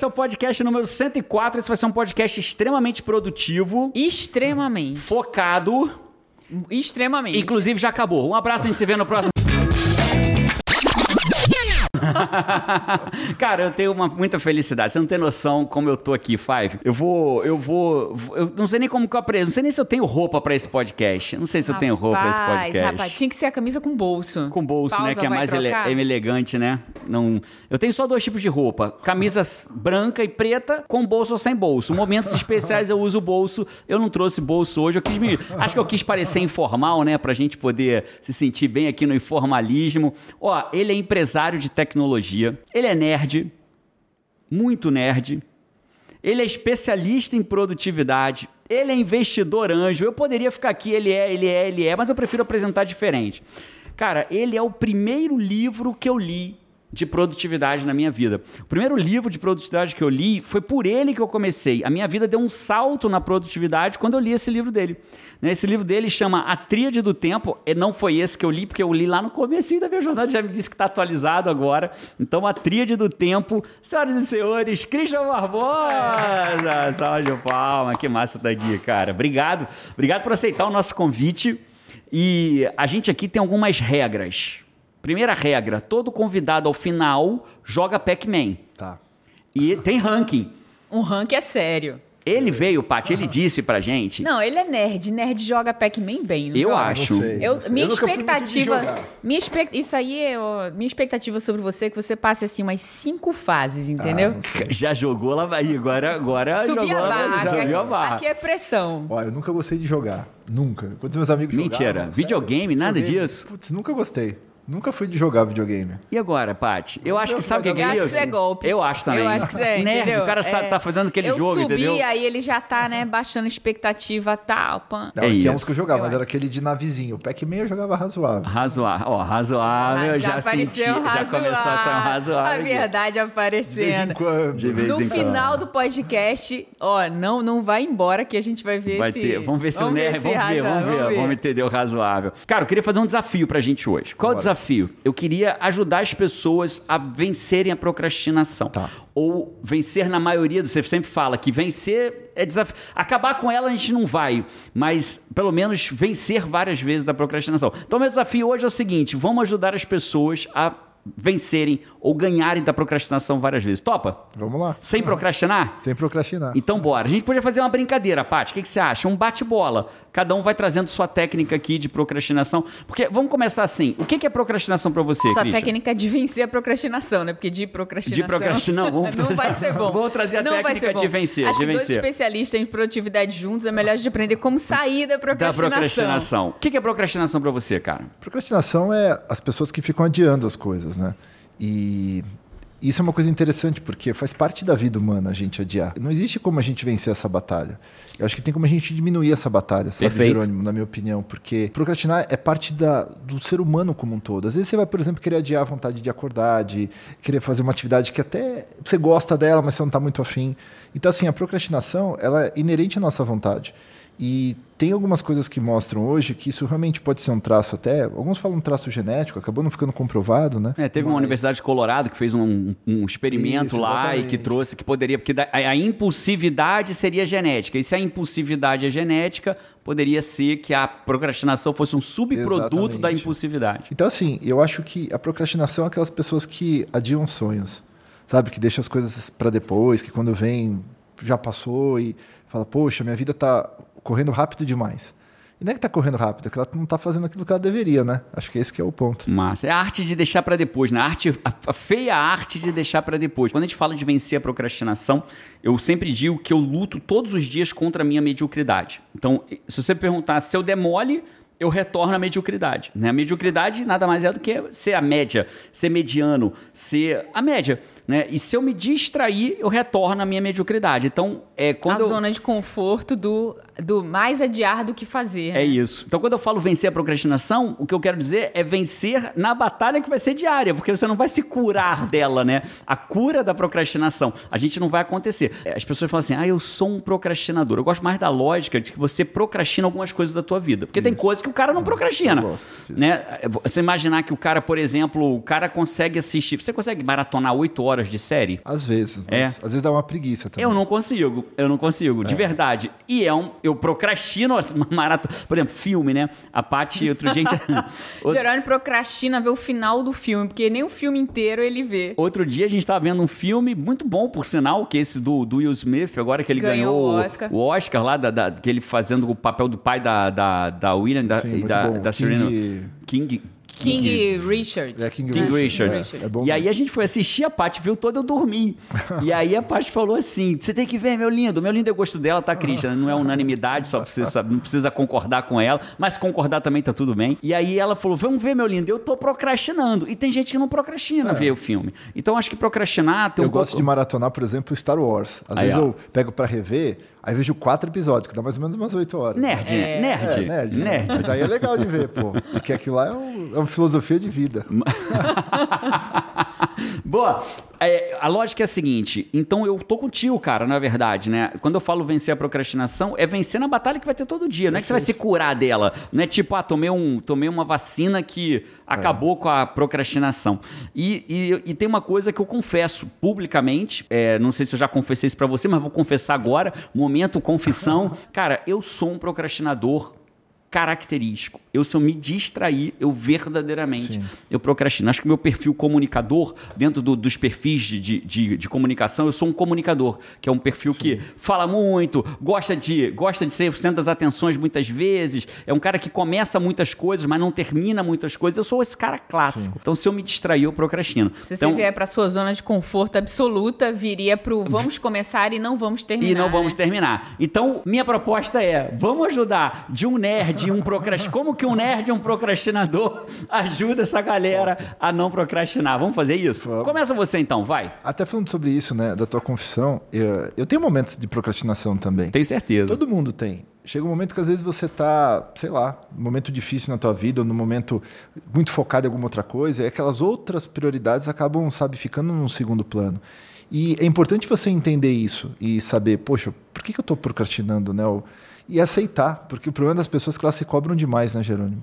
esse é o podcast número 104. Esse vai ser um podcast extremamente produtivo, Extremamente. focado. Extremamente. Inclusive, já acabou. Um abraço, a gente se vê no próximo. Cara, eu tenho uma, muita felicidade. Você não tem noção como eu tô aqui, Five. Eu vou, eu vou, eu não sei nem como que eu apreso. Não sei nem se eu tenho roupa pra esse podcast. Não sei se eu tenho roupa pra esse Rapaz, podcast. Rapaz, tinha que ser a camisa com bolso. Com bolso, né? Pausa, Que é mais ele- trocar? elegante, né? Não... Eu tenho só dois tipos de roupa: camisa s- branca e preta, com bolso ou sem bolso. Momentos especiais eu uso bolso. Eu não trouxe bolso hoje. Eu quis me. Acho que eu quis parecer informal, né? Pra gente poder se sentir bem aqui no informalismo. Ó, ele é empresário de tecnologia. Ele é nerd. Muito nerd. Ele é especialista em produtividade. Ele é investidor anjo. Eu poderia ficar aqui, ele é, ele é, ele é, mas eu prefiro apresentar diferente. Cara, ele é o primeiro livro que eu li de produtividade na minha vida. O primeiro livro de produtividade que eu li foi por ele que eu comecei. A minha vida deu um salto na produtividade quando eu li esse livro dele. Né, Esse livro dele chama A Tríade do Tempo. E não foi esse que eu li, porque eu li lá no começo da minha jornada, já me disse que está atualizado agora. Então, A Tríade do Tempo. Senhoras e senhores, Christian Barbosa! Salve de palma, que massa tá aqui, cara. Obrigado. Obrigado por aceitar o nosso convite. E a gente aqui tem algumas regras. Primeira regra, todo convidado ao final joga Pac-Man. Tá. E tem ranking. Um rank é sério. Ele veio, Paty, ele disse pra gente. Não, ele é nerd. Nerd joga Pac-Man bem, não Eu joga? acho. Não sei, Eu, sei. minha Eu expectativa. Minha expect, isso aí é. ó, minha expectativa sobre você é que você passe assim umas cinco fases, entendeu? Ah. Já jogou lá, aí agora, agora Subir jogou a lá, barra. subiu Aqui, a barra. aqui é pressão. Ó, eu nunca gostei de jogar. Nunca. Quando meus amigos Mentira. jogavam, Videogame, nada videogame, disso? Putz, nunca gostei. Nunca fui de jogar videogame. E agora, Paty? Eu acho que Eu sabe o que, que Eu é acho que isso? isso é golpe. Eu acho também. Eu acho que isso é, Nerd, entendeu? o cara sabe, É. tá fazendo aquele eu jogo, subi, entendeu? aí ele já tá, né, baixando expectativa tal, pan. Não, É esse é isso. uns que eu jogava, Eu mas acho. era aquele de navezinho. O Pac-Man eu jogava razoável. Razoável. Ó, razoável, Ah, já, apareceu senti. Já começou a ser um razoável. A aqui. verdade De vez em aparecendo. quando. De vez No em final quando. do podcast, ó, não, não vai embora que a gente vai ver Vai se... ter. Vamos ver se o nerd. Vamos ver, vamos ver. Vamos entender o razoável. Cara, eu queria fazer um desafio pra gente hoje. Qual é o Bora. Desafio? Eu queria ajudar as pessoas a vencerem a procrastinação. Tá. Ou vencer na maioria. Você sempre fala que vencer é desafio. Acabar com ela a gente não vai, mas pelo menos vencer várias vezes da procrastinação. Então, meu desafio hoje é o seguinte: vamos ajudar as pessoas a vencerem ou ganharem da procrastinação várias vezes. Topa? Vamos lá. Sem procrastinar? Sem procrastinar. Então bora. A gente podia fazer uma brincadeira, Paty. O que, que você acha? Um bate-bola. Cada um vai trazendo sua técnica aqui de procrastinação. Porque vamos começar assim. O que, que é procrastinação pra você, Sua Christian? técnica de vencer a procrastinação, né? Porque de procrastinação... De procrastinar, vamos não trazer- vai ser bom. vamos trazer a não vai técnica ser bom. de vencer, Acho de que dois vencer. especialistas em produtividade juntos é melhor a gente aprender como sair da Da procrastinação. procrastinação. O que, que é procrastinação pra você, cara? Procrastinação é as pessoas que ficam adiando as coisas, né? E isso é uma coisa interessante, porque faz parte da vida humana a gente adiar. Não existe como a gente vencer essa batalha. Eu acho que tem como a gente diminuir essa batalha, sabe, Perfeito. Jerônimo, na minha opinião? Porque procrastinar é parte da, do ser humano como um todo. Às vezes você vai, por exemplo, querer adiar a vontade de acordar, de querer fazer uma atividade que até você gosta dela, mas você não está muito afim. Então, assim, a procrastinação, ela é inerente à nossa vontade. E tem algumas coisas que mostram hoje que isso realmente pode ser um traço até. Alguns falam um traço genético, acabou não ficando comprovado, né? É, teve uma Mas- universidade de Colorado que fez um, um experimento Isso, lá e exatamente. que trouxe que poderia. Porque a impulsividade seria genética. E se a impulsividade é genética, poderia ser que a procrastinação fosse um subproduto Exatamente. da impulsividade. Então, assim, eu acho que a procrastinação é aquelas pessoas que adiam sonhos, sabe? Que deixam as coisas para depois, que quando vem já passou e fala, poxa, minha vida tá correndo rápido demais. E não é que tá correndo rápido, é que ela não tá fazendo aquilo que ela deveria, né? Acho que esse que é o ponto. Massa. É a arte de deixar pra depois, né? A, arte, a, feia arte de deixar pra depois. Quando a gente fala de vencer a procrastinação, eu sempre digo que eu luto todos os dias contra a minha mediocridade. Então, se você perguntar se eu demole, eu retorno à mediocridade. Né? A mediocridade nada mais é do que ser a média, ser mediano, ser a média. Né? E se eu me distrair, eu retorno à minha mediocridade. Então, é quando a eu... zona de conforto do, do mais adiar do que fazer. É né? isso. Então, quando eu falo vencer a procrastinação, o que eu quero dizer é vencer na batalha que vai ser diária, porque você não vai se curar dela, né? A cura da procrastinação, a gente não vai acontecer. As pessoas falam assim: ah, eu sou um procrastinador. Eu gosto mais da lógica de que você procrastina algumas coisas da tua vida. Porque tem coisas que o cara não procrastina. eu gosto disso. Né? Você imaginar que o cara, por exemplo, o cara consegue assistir. Você consegue maratonar oito horas horas de série? Às vezes, mas É. às vezes dá uma preguiça também. Eu não consigo, eu não consigo, de verdade. E é um. Eu procrastino uma maratona. Por exemplo, filme, né? A Paty, outro gente- outro, Jerônimo procrastina ver o final do filme, porque nem o filme inteiro ele vê. outro dia a gente tava vendo um filme muito bom, por sinal, que é esse do, do Will Smith, agora que ele Ganhou ganhou, o Oscar. o Oscar lá, da, da- que ele fazendo o papel do pai da, da, da William da, Sim, e da, bom. da Serena. King- King. King Richard. É, King, King Richard. Richard. É, é bom e aí a gente foi assistir, a Paty viu toda, eu dormi. e aí a Paty falou assim: você tem que ver, meu lindo. Meu lindo é gosto dela, tá, Christian? Não é unanimidade, só precisa, não precisa concordar com ela, mas concordar também tá tudo bem. E aí ela falou: vamos ver, meu lindo, eu tô procrastinando. E tem gente que não procrastina ver o filme. Então acho que procrastinar tem Eu um gosto pouco- de maratonar, por exemplo, Star Wars. Às Aí, vezes ó. eu pego pra rever, aí vejo quatro episódios, que dá mais ou menos umas oito horas. Nerd, né? Nerd. É, nerd. né? Nerd. Mas aí é legal de ver, pô. Porque aquilo lá é, um- é uma filosofia de vida. Boa. É, a lógica é a seguinte, então eu tô contigo, cara, na verdade, né? Quando eu falo vencer a procrastinação, é vencer na batalha que vai ter todo dia. Não é que você vai se curar dela. Não é tipo, ah, tomei, um, tomei uma vacina que acabou com a procrastinação. E, e, e tem uma coisa que eu confesso publicamente, é, não sei se eu já confessei isso pra você, mas vou confessar agora, momento confissão. cara, eu sou um procrastinador característico. Eu, se eu me distrair, eu verdadeiramente, Sim. eu procrastino. Acho que o meu perfil comunicador, dentro do- dos perfis de, de, de- comunicação, eu sou um comunicador, que é um perfil que fala muito, gosta de, gosta de ser o centro das atenções muitas vezes, é um cara que começa muitas coisas, mas não termina muitas coisas. Eu sou esse cara clássico. Então, se eu me distrair, eu procrastino. Se então, você vier pra sua zona de conforto absoluta, viria pro vamos começar e não vamos terminar. E não vamos né? terminar. Então, minha proposta é: vamos ajudar de um nerd e um procrastinador. Como que um nerd um procrastinador ajuda essa galera a não procrastinar? Vamos fazer isso? Começa você então, vai. Até falando sobre isso, né, da tua confissão, eu, eu tenho momentos de procrastinação também. Tenho certeza. Todo mundo tem. Chega um momento que às vezes você tá, sei lá, num momento difícil na tua vida, ou num momento muito focado em alguma outra coisa, e aquelas outras prioridades acabam, sabe, ficando num segundo plano. E é importante você entender isso e saber, poxa, por que, que eu estou procrastinando, né? Ou- E aceitar, porque o problema das pessoas é que elas se cobram demais, né, Jerônimo?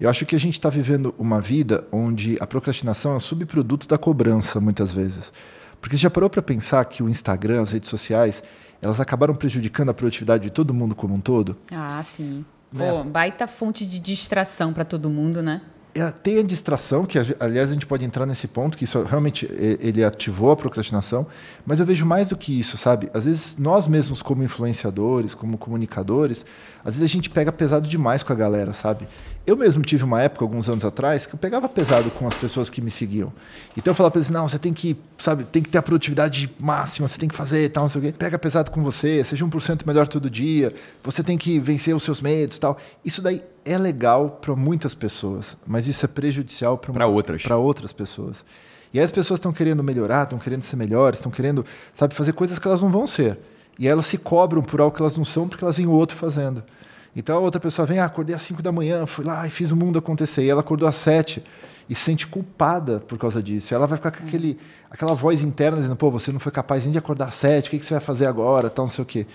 Eu acho que a gente está vivendo uma vida onde a procrastinação é um subproduto da cobrança, muitas vezes. Porque você já parou para pensar que o Instagram, as redes sociais, elas acabaram prejudicando a produtividade de todo mundo como um todo? Ah, sim. Né? Pô, baita fonte de distração pra todo mundo, né? É, Tem a distração, que aliás a gente pode entrar nesse ponto, que isso realmente é, ele ativou a procrastinação, mas eu vejo mais do que isso, sabe? Às vezes nós mesmos, como influenciadores, como comunicadores, às vezes a gente pega pesado demais com a galera, sabe? Eu mesmo tive uma época, alguns anos atrás, que eu pegava pesado com as pessoas que me seguiam. Então eu falava para eles, não, você tem que, sabe, tem que ter a produtividade máxima, você tem que fazer tal, não sei o quê. Pega pesado com você, seja 1% melhor todo dia, você tem que vencer os seus medos e tal. Isso daí é legal para muitas pessoas, mas isso é prejudicial para outras. para outras pessoas. E aí as pessoas estão querendo melhorar, estão querendo ser melhores, estão querendo, sabe, fazer coisas que elas não vão ser. E elas se cobram por algo que elas não são porque elas veem o outro fazendo. Então a outra pessoa vem, ah, acordei às 5 da manhã, fui lá e fiz o mundo acontecer. E ela acordou às 7 e se sente culpada por causa disso. Ela vai ficar com aquele, aquela voz interna dizendo, pô, você não foi capaz nem de acordar às 7, o que, que você vai fazer agora, tal, não sei o quê.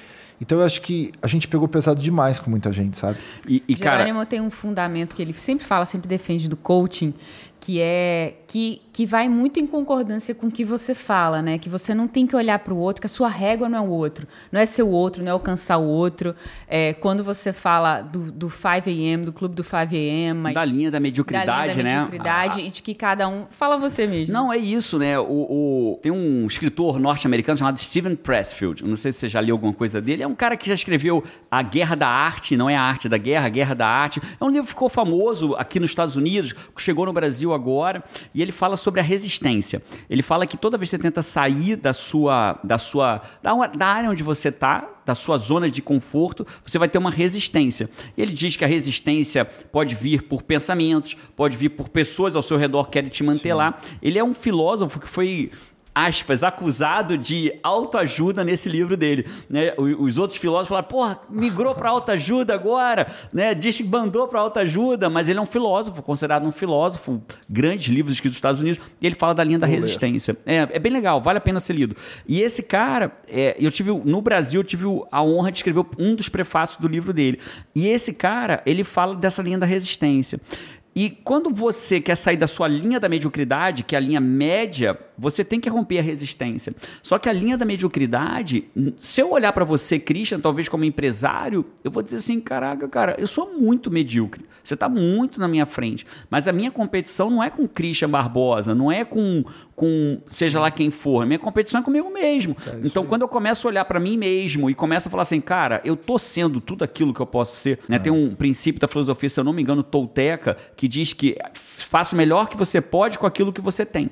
Então eu acho que a gente pegou pesado demais com muita gente, sabe? E, e, cara, Jerônimo tem um fundamento que ele sempre fala, sempre defende do coaching, que é que, que vai muito em concordância com o que você fala, né? Que você não tem que olhar para o outro, que a sua régua não é o outro, não é ser o outro, não é alcançar o outro. É, quando você fala do, do 5 a.m., do clube do 5 a.m., mas da linha da da mediocridade, linha da né? mediocridade e de que cada um fala você mesmo. Não, é isso, né? O, o- tem um escritor norte-americano chamado Steven Pressfield. Não sei se você já leu alguma coisa dele. É um cara que já escreveu A Guerra da Arte, não é a arte da guerra, a Guerra da Arte. É um livro que ficou famoso aqui nos Estados Unidos, chegou no Brasil agora, e ele fala sobre a resistência. Ele fala que toda vez que você tenta sair da sua da sua da, da área onde você está, da sua zona de conforto, você vai ter uma resistência. Ele diz que a resistência pode vir por pensamentos, pode vir por pessoas ao seu redor que querem te manter lá. Ele é um filósofo que foi aspas, acusado de autoajuda nesse livro dele. Né? Os outros filósofos falaram, porra, migrou para autoajuda agora, né? diz que bandou para autoajuda, mas ele é um filósofo, considerado um filósofo, grandes livros escritos nos Estados Unidos, e ele fala da linha da Vou resistência. É, é bem legal, vale a pena ser lido. E esse cara, é, eu tive, no Brasil, eu tive a honra de escrever um dos prefácios do livro dele. E esse cara, ele fala dessa linha da resistência. E quando você quer sair da sua linha da mediocridade, que é a linha média, Você tem que romper a resistência. Só que a linha da mediocridade, se eu olhar para você, Christian, talvez como empresário, eu vou dizer assim: caraca, cara, eu sou muito medíocre. Você está muito na minha frente. Mas a minha competição não é com Christian Barbosa, não é com, com seja lá quem for. A minha competição é comigo mesmo. É então, quando eu começo a olhar para mim mesmo e começo a falar assim, cara, eu tô sendo tudo aquilo que eu posso ser. Né? É. Tem um princípio da filosofia, se eu não me engano, Tolteca, que diz que faça o melhor que você pode com aquilo que você tem.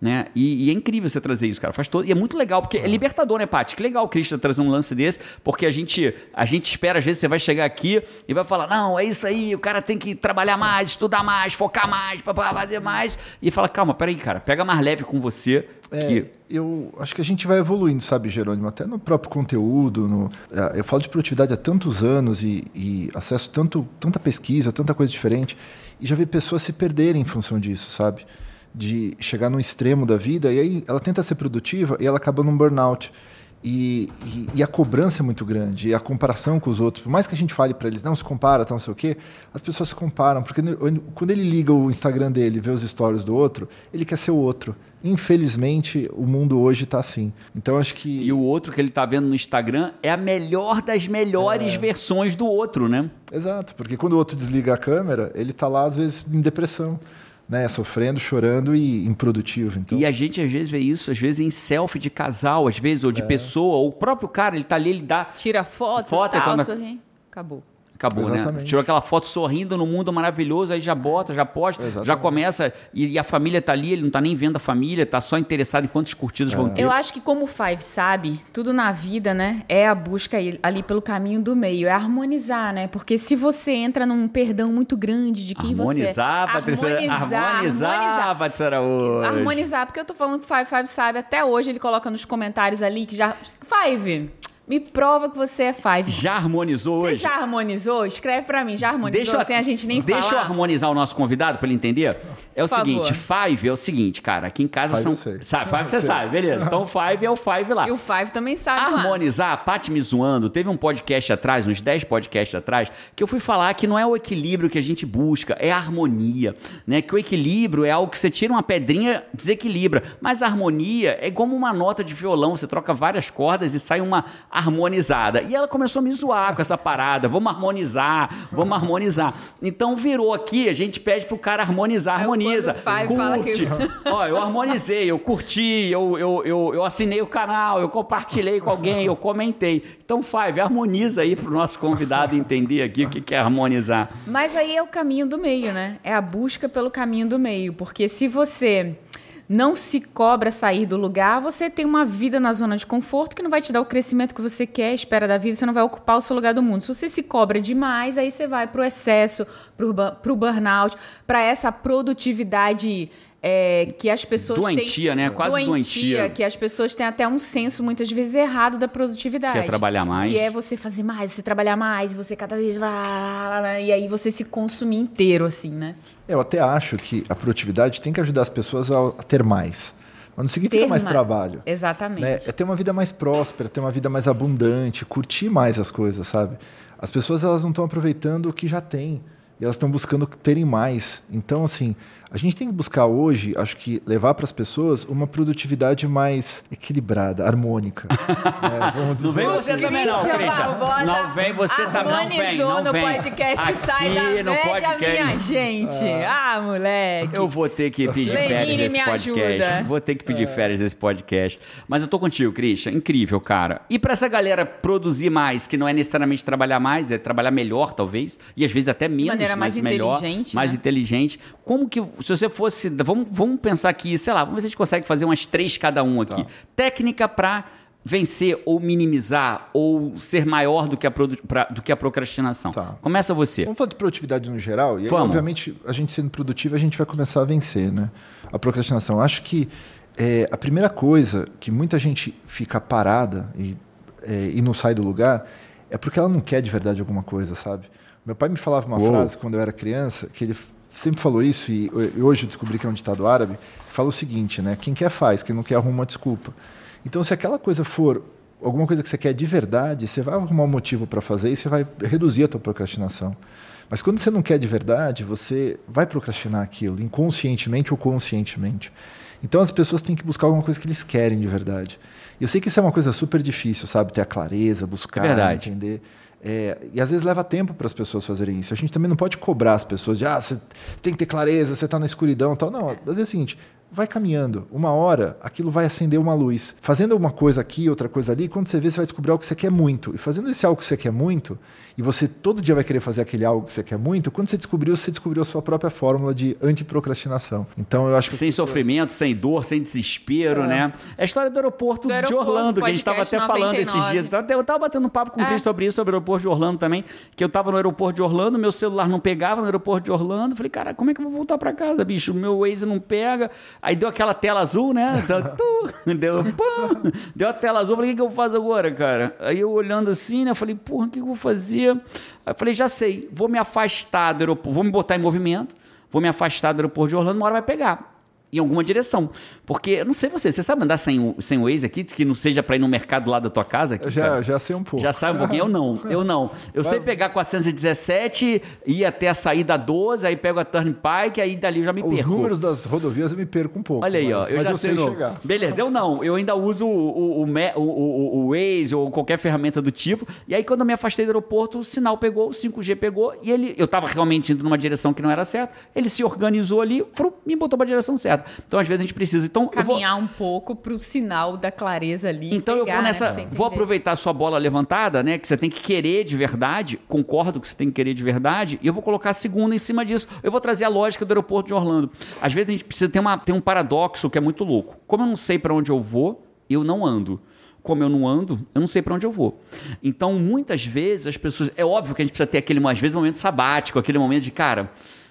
Né? E, e, é incrível você trazer isso, cara. Faz todo, e é muito legal, porque é libertador, né, Paty? Que legal o Christian trazer um lance desse, porque a gente, a gente espera, às vezes, você vai chegar aqui e vai falar: não, é isso aí, o cara tem que trabalhar mais, estudar mais, focar mais, fazer mais. E fala: calma, peraí, cara, pega mais leve com você. É, que... Eu acho que a gente vai evoluindo, sabe, Jerônimo? Até no próprio conteúdo. No... É, eu falo de produtividade há tantos anos e, e acesso tanto, tanta pesquisa, tanta coisa diferente, e já vi pessoas se perderem em função disso, sabe? De chegar no extremo da vida e aí ela tenta ser produtiva e ela acaba num burnout. E, e, e, a cobrança é muito grande, e a comparação com os outros. Por mais que a gente fale para eles, não se compara, tal, não sei o quê, as pessoas se comparam. Porque quando ele liga o Instagram dele e vê os stories do outro, ele quer ser o outro. Infelizmente, o mundo hoje está assim. Então, acho que. E o outro que ele está vendo no Instagram é a melhor das melhores é... versões do outro, né? Exato, porque quando o outro desliga a câmera, ele está lá, às vezes, em depressão né, sofrendo, chorando e improdutivo. Então... E a gente às vezes vê isso, às vezes em selfie de casal, às vezes, ou de é. pessoa, ou o próprio cara, ele tá ali, ele dá. Tira foto, foto tal, quando... sorri. Acabou. Acabou, né? Exatamente. né? Tirou aquela foto sorrindo no mundo maravilhoso, aí já bota, já posta, Exatamente. já começa, e, e, a família tá ali, ele não tá nem vendo a família, tá só interessado em quantos curtidos é. vão ter. Eu acho que como o Five sabe, tudo na vida, né, é a busca ali pelo caminho do meio, é harmonizar, né? Porque se você entra num perdão muito grande de quem harmonizar, você é... Patrícia, harmonizar, harmonizar, harmonizar, Patrícia Araújo. Harmonizar, porque eu tô falando que o Five Five sabe, até hoje ele coloca nos comentários ali que já... Five, me prova que você é Five. Já harmonizou você hoje? Você já harmonizou? Escreve para mim, já harmonizou deixa sem a gente nem deixa falar? Deixa eu harmonizar o nosso convidado para ele entender. É o Por seguinte, favor. Five é o seguinte, cara, aqui em casa five são... Eu Sabe, Five você sabe, beleza. Então Five é o Five lá. E o Five também sabe Harmonizar, lá. a Paty me zoando, teve um podcast atrás, uns 10 podcasts atrás, que eu fui falar que não é o equilíbrio que a gente busca, é a harmonia, né? Que o equilíbrio é algo que você tira uma pedrinha, desequilibra, mas a harmonia é como uma nota de violão, você troca várias cordas e sai uma harmonizada. E ela começou a me zoar com essa parada. Vamos harmonizar, vamos harmonizar. Então virou aqui, a gente pede pro cara harmonizar, harmoniza. Pai curte. Fala que... Ó, eu harmonizei, eu curti, eu, eu, eu, eu assinei o canal, eu compartilhei com alguém, eu comentei. Então, Five, harmoniza aí pro nosso convidado entender aqui o que é harmonizar. Mas aí é o caminho do meio, né? É a busca pelo caminho do meio. Porque se você não se cobra sair do lugar, você tem uma vida na zona de conforto que não vai te dar o crescimento que você quer, espera da vida, você não vai ocupar o seu lugar do mundo. Se você se cobra demais, aí você vai para o excesso, para o burnout, para essa produtividade é, que as pessoas doentia, têm, né? Quase doentia, doentia. Que as pessoas têm até um senso, muitas vezes, errado da produtividade. Que é trabalhar mais. Que é você fazer mais, você trabalhar mais, você cada vez... E aí você se consumir inteiro, assim, né? Eu até acho que a produtividade tem que ajudar as pessoas a ter mais. Mas não significa ter mais trabalho. Exatamente. Né? É ter uma vida mais próspera, ter uma vida mais abundante, curtir mais as coisas, sabe? As pessoas elas não estão aproveitando o que já têm. E elas estão buscando terem mais. Então, assim, a gente tem que buscar hoje, acho que levar para as pessoas uma produtividade mais equilibrada, harmônica. é, vamos não vem você também não, Christian. Não vem você também, não vem, não no podcast Aqui sai da no média, podcast. minha gente. Ah. ah, moleque. Eu vou ter que pedir Lenine férias nesse podcast. Ajuda. Vou ter que pedir é. férias nesse podcast. Mas eu tô contigo, Christian. Incrível, cara. E para essa galera produzir mais, que não é necessariamente trabalhar mais, é trabalhar melhor, talvez, e às vezes até menos, maneira mais melhor, mais né? inteligente. Como que se você fosse. Vamos, vamos pensar aqui, sei lá, vamos ver se a gente consegue fazer umas três cada um aqui. Tá. Técnica para vencer ou minimizar ou ser maior do que a, pra, do que a procrastinação. Tá. Começa você. Vamos falar de produtividade no geral. E aí, obviamente, a gente sendo produtivo, a gente vai começar a vencer né? a procrastinação. Acho que é, a primeira coisa que muita gente fica parada e, é, e não sai do lugar é porque ela não quer de verdade alguma coisa, sabe? Meu pai me falava uma Uou. frase quando eu era criança que ele sempre falou isso, e hoje eu descobri que é um ditado árabe, fala o seguinte, né? Quem quer faz, quem não quer arruma uma desculpa. Então, se aquela coisa for alguma coisa que você quer de verdade, você vai arrumar um motivo para fazer e você vai reduzir a tua procrastinação. Mas quando você não quer de verdade, você vai procrastinar aquilo, inconscientemente ou conscientemente. Então as pessoas têm que buscar alguma coisa que eles querem de verdade. Eu sei que isso é uma coisa super difícil, sabe? Ter a clareza, buscar, É entender. É, e às vezes leva tempo para as pessoas fazerem isso. A gente também não pode cobrar as pessoas de, ah, você tem que ter clareza, você está na escuridão tal. Não, às vezes é o seguinte, vai caminhando. Uma hora, aquilo vai acender uma luz. Fazendo uma coisa aqui, outra coisa ali, quando você vê, você vai descobrir algo que você quer muito. E fazendo esse algo que você quer muito, e você todo dia vai querer fazer aquele algo que você quer muito, quando você descobriu, você descobriu a sua própria fórmula de antiprocrastinação. Então eu acho que. Sem as pessoas- sofrimento, sem dor, sem desespero, É. né? É a história do aeroporto, Do de aeroporto, Orlando, que a gente estava até falando 99. esses dias. Eu tava- Eu tava batendo um papo com o É. Cris sobre isso, sobre o aeroporto de Orlando também, que eu tava no aeroporto de Orlando, meu celular não pegava no aeroporto de Orlando. Falei, cara, como é que eu vou voltar pra casa, bicho? O meu Waze não pega. Aí deu aquela tela azul, né? Deu, pum, deu a tela azul. Falei, o que, que eu faço agora, cara? Aí eu olhando assim, né? Falei, porra, o que, que eu vou fazer? Aí eu falei, já sei, vou me afastar do aeroporto, vou me botar em movimento, vou me afastar do aeroporto de Orlando, uma hora vai pegar. Em alguma direção. Porque, eu não sei você, você sabe andar sem o, sem Waze aqui, que não seja pra ir no mercado lá da tua casa? Aqui, já, cara? já sei um pouco. Já sabe um pouquinho? Eu não, eu não. Eu sei pegar 417, ir até a saída 12, aí pego a Turnpike, aí dali eu já me Os perco. números das rodovias eu me perco um pouco. Olha aí, ó, mas, eu mas já eu sei no- chegar. Beleza, eu não. Eu ainda uso o, o, o, o, o, Waze ou qualquer ferramenta do tipo. E aí, quando eu me afastei do aeroporto, o sinal pegou, o 5G pegou, e ele. Eu tava realmente indo numa direção que não era certa. Ele se organizou ali, fru, me botou pra direção certa. Então, às vezes, a gente precisa. Então, eu vou. Caminhar um pouco pro sinal da clareza ali. Então eu pegar, vou né, nessa, você vou aproveitar a sua bola levantada, né, que você tem que querer de verdade, concordo que você tem que querer de verdade, e eu vou colocar a segunda em cima disso. Eu vou trazer a lógica do aeroporto de Orlando. Às vezes a gente precisa ter, uma, ter um paradoxo que é muito louco. Como eu não sei para onde eu vou, eu não ando. Como eu não ando, eu não sei para onde eu vou. Então, muitas vezes as pessoas, é óbvio que a gente precisa ter aquele às vezes momento sabático, aquele momento de, cara,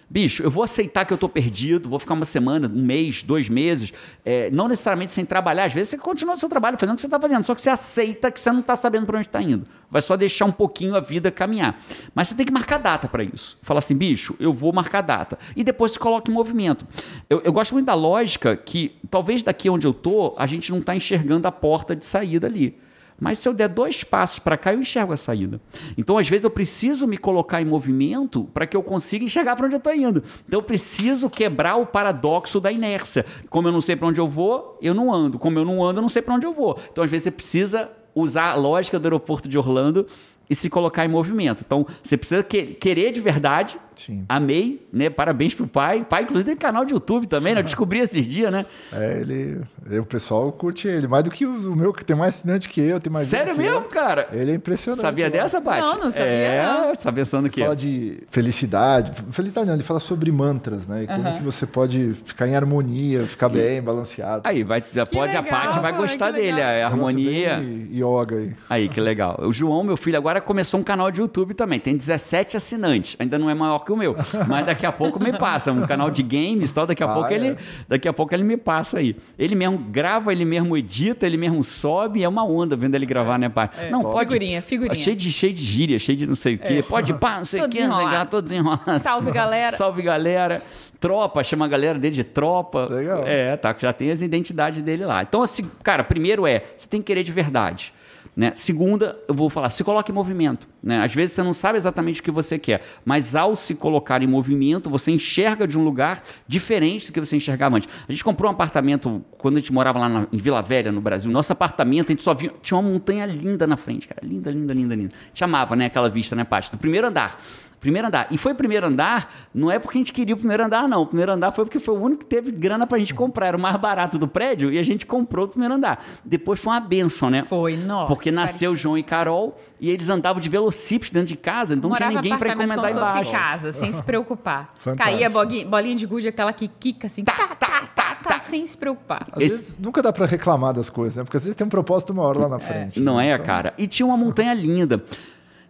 Bicho, eu vou aceitar que eu tô perdido, vou ficar uma semana, um mês, dois meses, é, não necessariamente sem trabalhar. Às vezes você continua o seu trabalho, fazendo o que você está fazendo, só que você aceita que você não está sabendo para onde está indo. Vai só deixar um pouquinho a vida caminhar. Mas você tem que marcar data para isso. Falar assim, bicho, eu vou marcar data. E depois se coloca em movimento. Eu, eu gosto muito da lógica que talvez daqui onde eu tô, a gente não está enxergando a porta de saída ali. Mas se eu der dois passos para cá, eu enxergo a saída. Então, às vezes, eu preciso me colocar em movimento para que eu consiga enxergar para onde eu estou indo. Então, eu preciso quebrar o paradoxo da inércia. Como eu não sei para onde eu vou, eu não ando. Como eu não ando, eu não sei para onde eu vou. Então, às vezes, você precisa usar a lógica do aeroporto de Orlando e se colocar em movimento. Então, você precisa que- querer de verdade. Sim. Amei, né? Parabéns pro pai. Pai, inclusive, tem canal de YouTube também, né? Eu descobri esses dias, né? É, ele, o pessoal curte ele. Mais do que o meu, que tem mais assinante que eu, tem mais Sério gente que mesmo, eu. cara? Ele é impressionante. Sabia dessa, Paty? Não, não sabia, É, não. tá pensando que Fala de felicidade. Felicidade não, ele fala sobre mantras, né? E como que você pode ficar em harmonia, ficar bem, balanceado. Aí, vai, já pode, a legal, Paty vai cara, gostar dele, a harmonia. Yoga aí. Aí, que legal. O João, meu filho, agora começou um canal de YouTube também. Tem 17 assinantes. Ainda não é maior que o meu. Mas daqui a pouco me passa. Um canal de games e tal. Daqui a Ah, pouco é? ele. Daqui a pouco ele me passa aí. Ele mesmo grava, ele mesmo edita, ele mesmo sobe. É uma onda vendo ele gravar, né, pai? não, pode. Figurinha, figurinha. Cheio de, cheio de gíria, cheio de não sei o quê. Pode pá, não sei o quê, não sei o quê, desenrolado. todo desenrolado. Salve, galera. Salve, galera. Tropa, chama a galera dele de tropa. Legal. É, tá, já tem as identidades dele lá. Então, assim, cara, primeiro é, você tem que querer de verdade. Né? Segunda, eu vou falar, se coloque em movimento. Né? Às vezes você não sabe exatamente o que você quer, mas ao se colocar em movimento, você enxerga de um lugar diferente do que você enxergava antes. A gente comprou um apartamento quando a gente morava lá na- em Vila Velha, no Brasil. Nosso apartamento, a gente só via, tinha uma montanha linda na frente, cara. Linda, linda, linda, linda. Chamava, né, aquela vista, né, Paty? Do primeiro andar. Primeiro andar. E foi primeiro andar, não é porque a gente queria o primeiro andar, não. O primeiro andar foi porque foi o único que teve grana pra gente comprar. Era o mais barato do prédio e a gente comprou o primeiro andar. Depois foi uma benção, né? Foi, nossa. Porque nasceu João e Carol e eles andavam de velocípedes dentro de casa, então não tinha Morava ninguém pra encomendar como se fosse embaixo. em casa, sem se preocupar. Fantástico. Caía boguinha- bolinha de gude, aquela que quica assim, tá, tá, tá, tá, tá. sem se preocupar. Às Esse- vezes nunca dá pra reclamar das coisas, né? Porque às vezes tem um propósito maior lá na frente. Não né? é, Então, cara? E tinha uma montanha linda.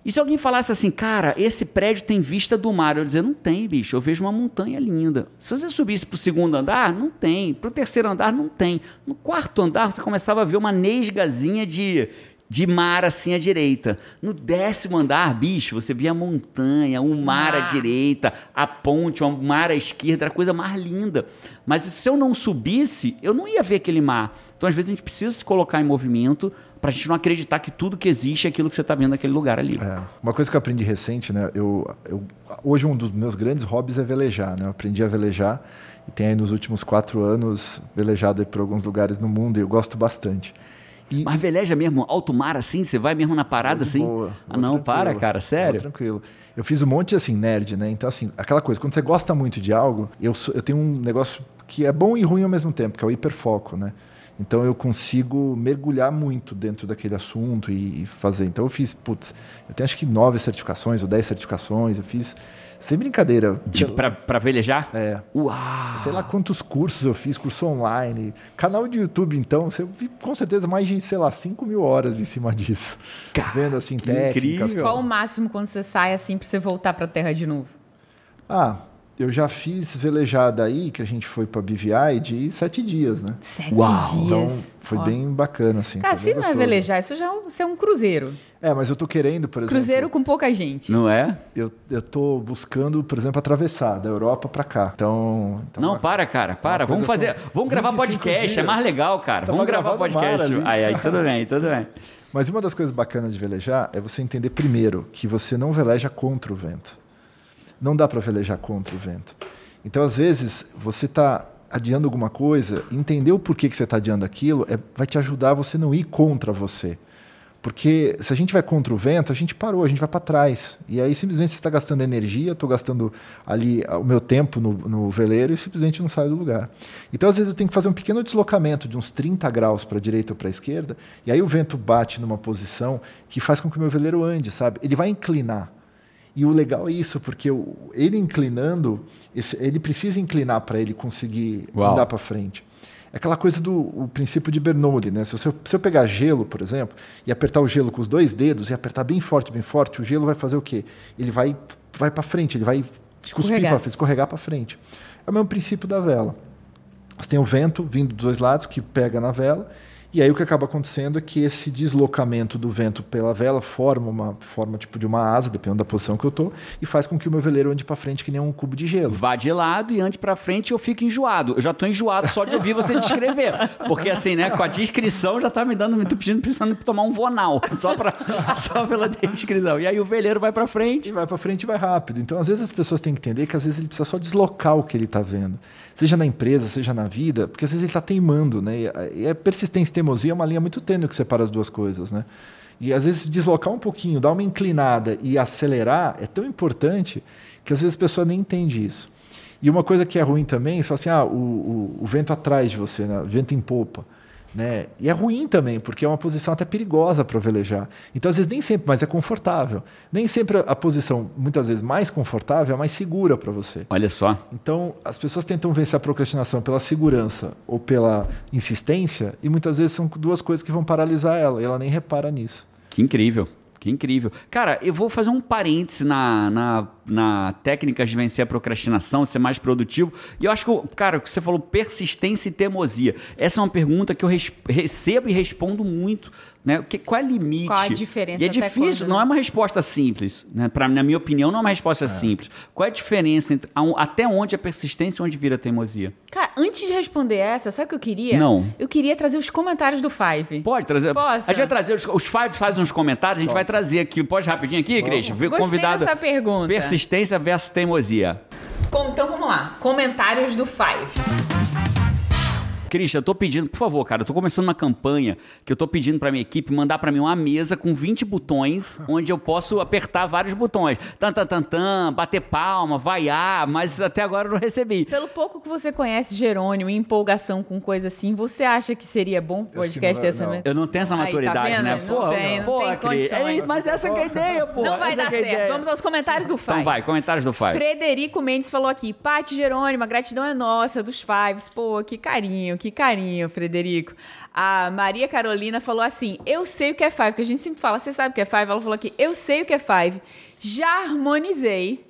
E se alguém falasse assim, cara, esse prédio tem vista do mar? Eu ia dizer, não tem, bicho, eu vejo uma montanha linda. Se você subisse pro segundo andar, não tem. Pro terceiro andar, não tem. No quarto andar, você começava a ver uma nesgazinha de de mar assim à direita. No décimo andar, bicho, você via a montanha, o mar à Mar. direita, a ponte, o mar à esquerda, era a coisa mais linda. Mas se eu não subisse, eu não ia ver aquele mar. Então, às vezes, a gente precisa se colocar em movimento pra gente não acreditar que tudo que existe é aquilo que você tá vendo naquele lugar ali. É, uma coisa que eu aprendi recente, né? Eu, eu- hoje um dos meus grandes hobbies é velejar, né? Eu aprendi a velejar e tenho aí nos últimos quatro anos velejado por alguns lugares no mundo e eu gosto bastante. E Mas veleja mesmo, alto mar assim? Você vai mesmo na parada assim? boa, ah, não, para, cara, sério. tranquilo. Eu fiz um monte assim, nerd, né? Então, assim, aquela coisa, quando você gosta muito de algo, eu, eu tenho um negócio que é bom e ruim ao mesmo tempo, que é o hiperfoco, né? Então eu consigo mergulhar muito dentro daquele assunto e, e fazer. Então eu fiz, putz, eu tenho acho que nove certificações ou dez certificações, eu fiz sem brincadeira. De, pra, pra velejar? É. Uau! Sei lá quantos cursos eu fiz, curso online. Canal de YouTube, então, você vi com certeza mais de, sei lá, 5 mil horas em cima disso. Cara, Vendo assim, que técnicas. incrível. Qual o máximo quando você sai assim pra você voltar pra terra de novo? Ah, eu já fiz velejada aí, que a gente foi pra BVI, de sete dias, né? Sete Uau, dias. Então foi Ó. bem bacana, assim. Cara, se não é velejar, isso já é um, isso é um cruzeiro. É, mas eu tô querendo, por exemplo. Cruzeiro com pouca gente. Não é? Eu, eu tô buscando, por exemplo, atravessar da Europa pra cá. Então. então Não, para, cara, para. Vamos fazer. são Vamos gravar 25 podcast, é dias. mais legal, cara. Tava Vamos gravar podcast. ali. Aí, aí, tudo bem, tudo bem. Mas uma das coisas bacanas de velejar é você entender primeiro que você não veleja contra o vento. Não dá para velejar contra o vento. Então, às vezes, você está adiando alguma coisa, entender o porquê que você está adiando aquilo é, vai te ajudar a você não ir contra você. Porque se a gente vai contra o vento, a gente parou, a gente vai para trás. E aí simplesmente você está gastando energia, estou gastando ali ah, o meu tempo no, no veleiro e simplesmente não saio do lugar. Então, às vezes, eu tenho que fazer um pequeno deslocamento de uns 30 graus para a direita ou para a esquerda, e aí o vento bate numa posição que faz com que o meu veleiro ande, sabe? Ele vai inclinar. E o legal é isso, porque o- ele inclinando, esse- ele precisa inclinar para ele conseguir Uau. andar para frente. É aquela coisa do o princípio de Bernoulli, né? Se, você- se eu pegar gelo, por exemplo, e apertar o gelo com os dois dedos e apertar bem forte, bem forte, o gelo vai fazer o quê? Ele vai vai para frente, ele vai cuspir Escorregar. para frente, escorregar para frente. É o mesmo princípio da vela. Você tem o vento vindo dos dois lados que pega na vela, e aí o que acaba acontecendo é que esse deslocamento do vento pela vela forma uma forma tipo de uma asa, dependendo da posição que eu tô, e faz com que o meu veleiro ande para frente que nem um cubo de gelo. Vá de lado e ande pra frente eu fico enjoado. Eu já tô enjoado só de ouvir você descrever. Porque assim, né, com a descrição já tá me dando, tô pedindo, precisando tomar um vonal. Só, pra, só pela descrição. E aí o veleiro vai pra frente. E vai para frente e vai rápido. Então, às vezes as pessoas têm que entender que às vezes ele precisa só deslocar o que ele está vendo. Seja na empresa, seja na vida, porque às vezes ele está teimando, né? E persistência e teimosia é uma linha muito tênue que separa as duas coisas, né? E às vezes deslocar um pouquinho, dar uma inclinada e acelerar é tão importante que às vezes a pessoa nem entende isso. E uma coisa que é ruim também, você fala assim, ah, o, o, o vento atrás de você, né? o vento em popa. Né? E é ruim também, porque é uma posição até perigosa para velejar. Então, às vezes, nem sempre, mas é confortável. Nem sempre a posição, muitas vezes, mais confortável é mais segura para você. Olha só. Então, as pessoas tentam vencer a procrastinação pela segurança ou pela insistência, e muitas vezes são duas coisas que vão paralisar ela, e ela nem repara nisso. Que incrível. Que incrível. Cara, eu vou fazer um parêntese na, na, na técnicas de vencer a procrastinação, ser mais produtivo. E eu acho que, cara, o que você falou, persistência e teimosia. Essa é uma pergunta que eu recebo e respondo muito. Né? O que, qual é o limite? Qual a diferença E é difícil, quando, não né? é uma resposta simples. Né? Pra, na minha opinião, não é uma resposta simples. Qual é a diferença entre a- até onde é persistência e onde vira teimosia? Cara, antes de responder essa, sabe o que eu queria? Não. Eu queria trazer os comentários do Five. Pode trazer. Posso? A gente vai trazer os, os five fazem uns comentários, a gente vai trazer aqui. Pode rapidinho aqui, Cris? Gostei convidado. dessa pergunta. Persistência versus teimosia. Bom, então vamos lá. Comentários do Five. Christian, eu tô pedindo, por favor, cara, eu tô começando uma campanha que eu tô pedindo pra minha equipe mandar pra mim uma mesa com 20 botões, onde eu posso apertar vários botões. Tan, tan, tan, tan, bater palma, vaiar, mas até agora eu não recebi. Pelo pouco que você conhece Jerônimo e empolgação com coisa assim, você acha que seria bom podcast é- essa não. mesa? Eu não tenho essa Aí, tá maturidade, né? Não Pô, tem, não pô, tem Cris. Ei, mas essa que é a ideia, pô. Não vai essa dar é certo. ideia. Vamos aos comentários do Five. Então vai, comentários do Five. Frederico Mendes falou aqui, Paty Jerônimo, a gratidão é nossa, dos Fives. Pô, que carinho, que carinho, Frederico. A Maria Carolina falou assim, eu sei o que é Five, porque a gente sempre fala, você sabe o que é Five? Ela falou aqui, eu sei o que é Five, já harmonizei,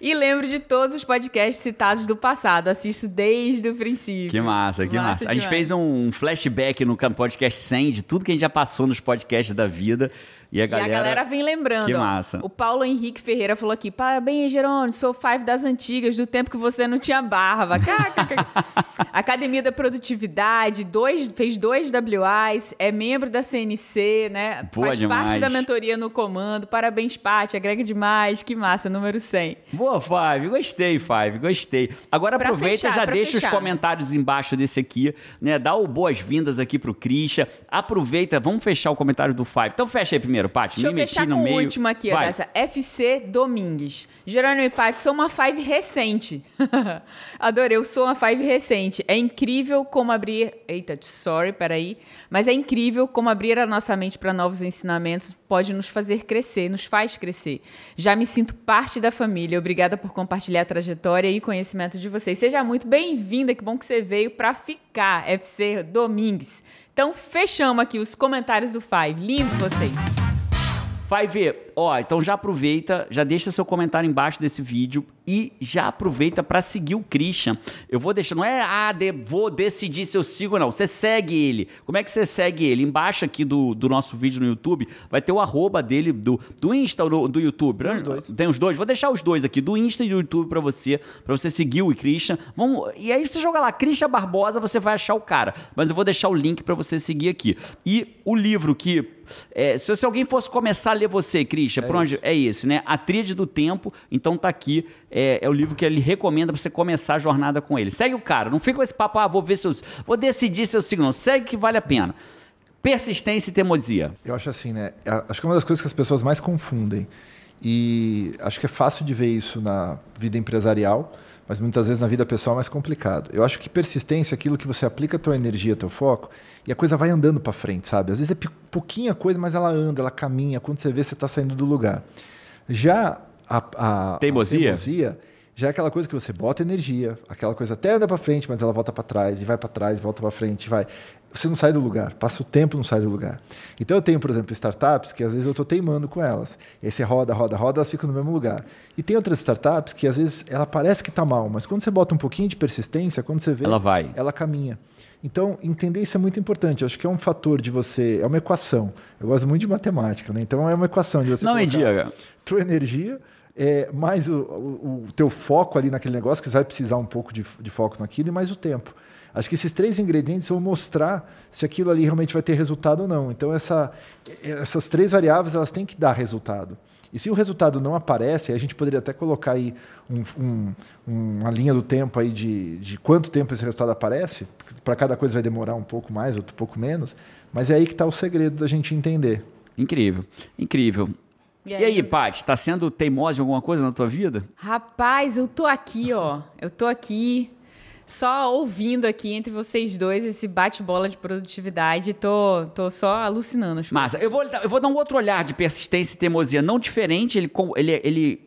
E lembro de todos os podcasts citados do passado. Assisto desde o princípio. Que massa, que massa. Massa A gente fez um flashback no podcast 100 de tudo que a gente já passou nos podcasts da vida. E a E galera. a galera vem lembrando. Que ó. massa. O Paulo Henrique Ferreira falou aqui: parabéns, Jerônimo, sou five das antigas, do tempo que você não tinha barba. Academia da Produtividade, dois, fez dois WAs, é membro da CNC, né? Boa Faz demais. parte da mentoria no comando. Parabéns, Paty, agrega demais. Que massa, número 100. Boa, Five. Gostei, Five. Gostei. Agora Pra aproveita fechar, e já deixa fechar. os comentários embaixo desse aqui, né? Dá o boas-vindas aqui pro Christian. Aproveita, vamos fechar o comentário do Five. Então fecha aí primeiro, Paty. Deixa eu Me meti fechar no com o meio. último aqui, Vai. dessa FC Domingues. Jerônimo e Paty, sou uma five recente. Adorei, eu sou uma five recente. É incrível como abrir... Eita, sorry, peraí. Mas é incrível como abrir a nossa mente para novos ensinamentos pode nos fazer crescer, nos faz crescer. Já me sinto parte da família. Obrigada por compartilhar a trajetória e conhecimento de vocês. Seja muito bem-vinda, que bom que você veio para ficar, FC Domingues. Então, fechamos aqui os comentários do Five. Lindos vocês. Vai ver, ó, então já aproveita, já deixa seu comentário embaixo desse vídeo e já aproveita para seguir o Christian. Eu vou deixar, não é, ah, de- vou decidir se eu sigo ou não. Você segue ele. Como é que você segue ele? Embaixo aqui do, do nosso vídeo no YouTube vai ter o arroba dele do, do Insta ou do, do YouTube. Tem os dois. Tem os dois. Vou deixar os dois aqui, do Insta e do YouTube para você, para você seguir o Christian. Vamos, e aí você joga lá, Christian Barbosa, você vai achar o cara. Mas eu vou deixar o link para você seguir aqui. E o livro que é, se, se alguém fosse começar a ler você, Christian, por onde é esse, né? A Tríade do Tempo. Então tá aqui, é, é o livro que ele recomenda para você começar a jornada com ele. Segue o cara, não fica com esse papo, ah, vou ver se eu, vou decidir se eu sigo, não. Segue que vale a pena. Persistência e teimosia. Eu acho assim, né? Acho que é uma das coisas que as pessoas mais confundem. E acho que é fácil de ver isso na vida empresarial, mas muitas vezes na vida pessoal é mais complicado. Eu acho que persistência é aquilo que você aplica a tua energia, teu foco, e a coisa vai andando para frente, sabe? Às vezes é pouquinha coisa, mas ela anda, ela caminha. Quando você vê, você está saindo do lugar. Já a, a- a Teimosia? Já é aquela coisa que você bota energia, aquela coisa até anda para frente, mas ela volta para trás, e vai para trás, volta para frente, vai. Você não sai do lugar, passa o tempo não sai do lugar. Então eu tenho, por exemplo, startups que às vezes eu estou teimando com elas. E aí você roda, roda, roda, elas ficam no mesmo lugar. E tem outras startups que às vezes ela parece que está mal, mas quando você bota um pouquinho de persistência, quando você vê, Ela vai. ela caminha. Então, entender isso é muito importante. Eu acho que é um fator de você. É uma equação. Eu gosto muito de matemática, né? Então é uma equação de você. Não colocar diga. tua energia, é, mais o, o, o teu foco ali naquele negócio, que você vai precisar um pouco de, de foco naquilo, e mais o tempo. Acho que esses três ingredientes vão mostrar se aquilo ali realmente vai ter resultado ou não. Então, essa, essas três variáveis elas têm que dar resultado. E se o resultado não aparece, a gente poderia até colocar aí um- um- uma linha do tempo aí de, de quanto tempo esse resultado aparece. Para cada coisa vai demorar um pouco mais, outro pouco menos. Mas é aí que está o segredo da gente entender. Incrível, incrível. E E aí, aí, Gabi? Paty, tá sendo teimosa em alguma coisa na tua vida? Rapaz, eu tô aqui, ó. Eu tô aqui só ouvindo aqui entre vocês dois esse bate-bola de produtividade. Tô, tô só alucinando. Acho. Massa. Eu vou, eu vou dar um outro olhar de persistência e teimosia, não diferente, ele, ele, ele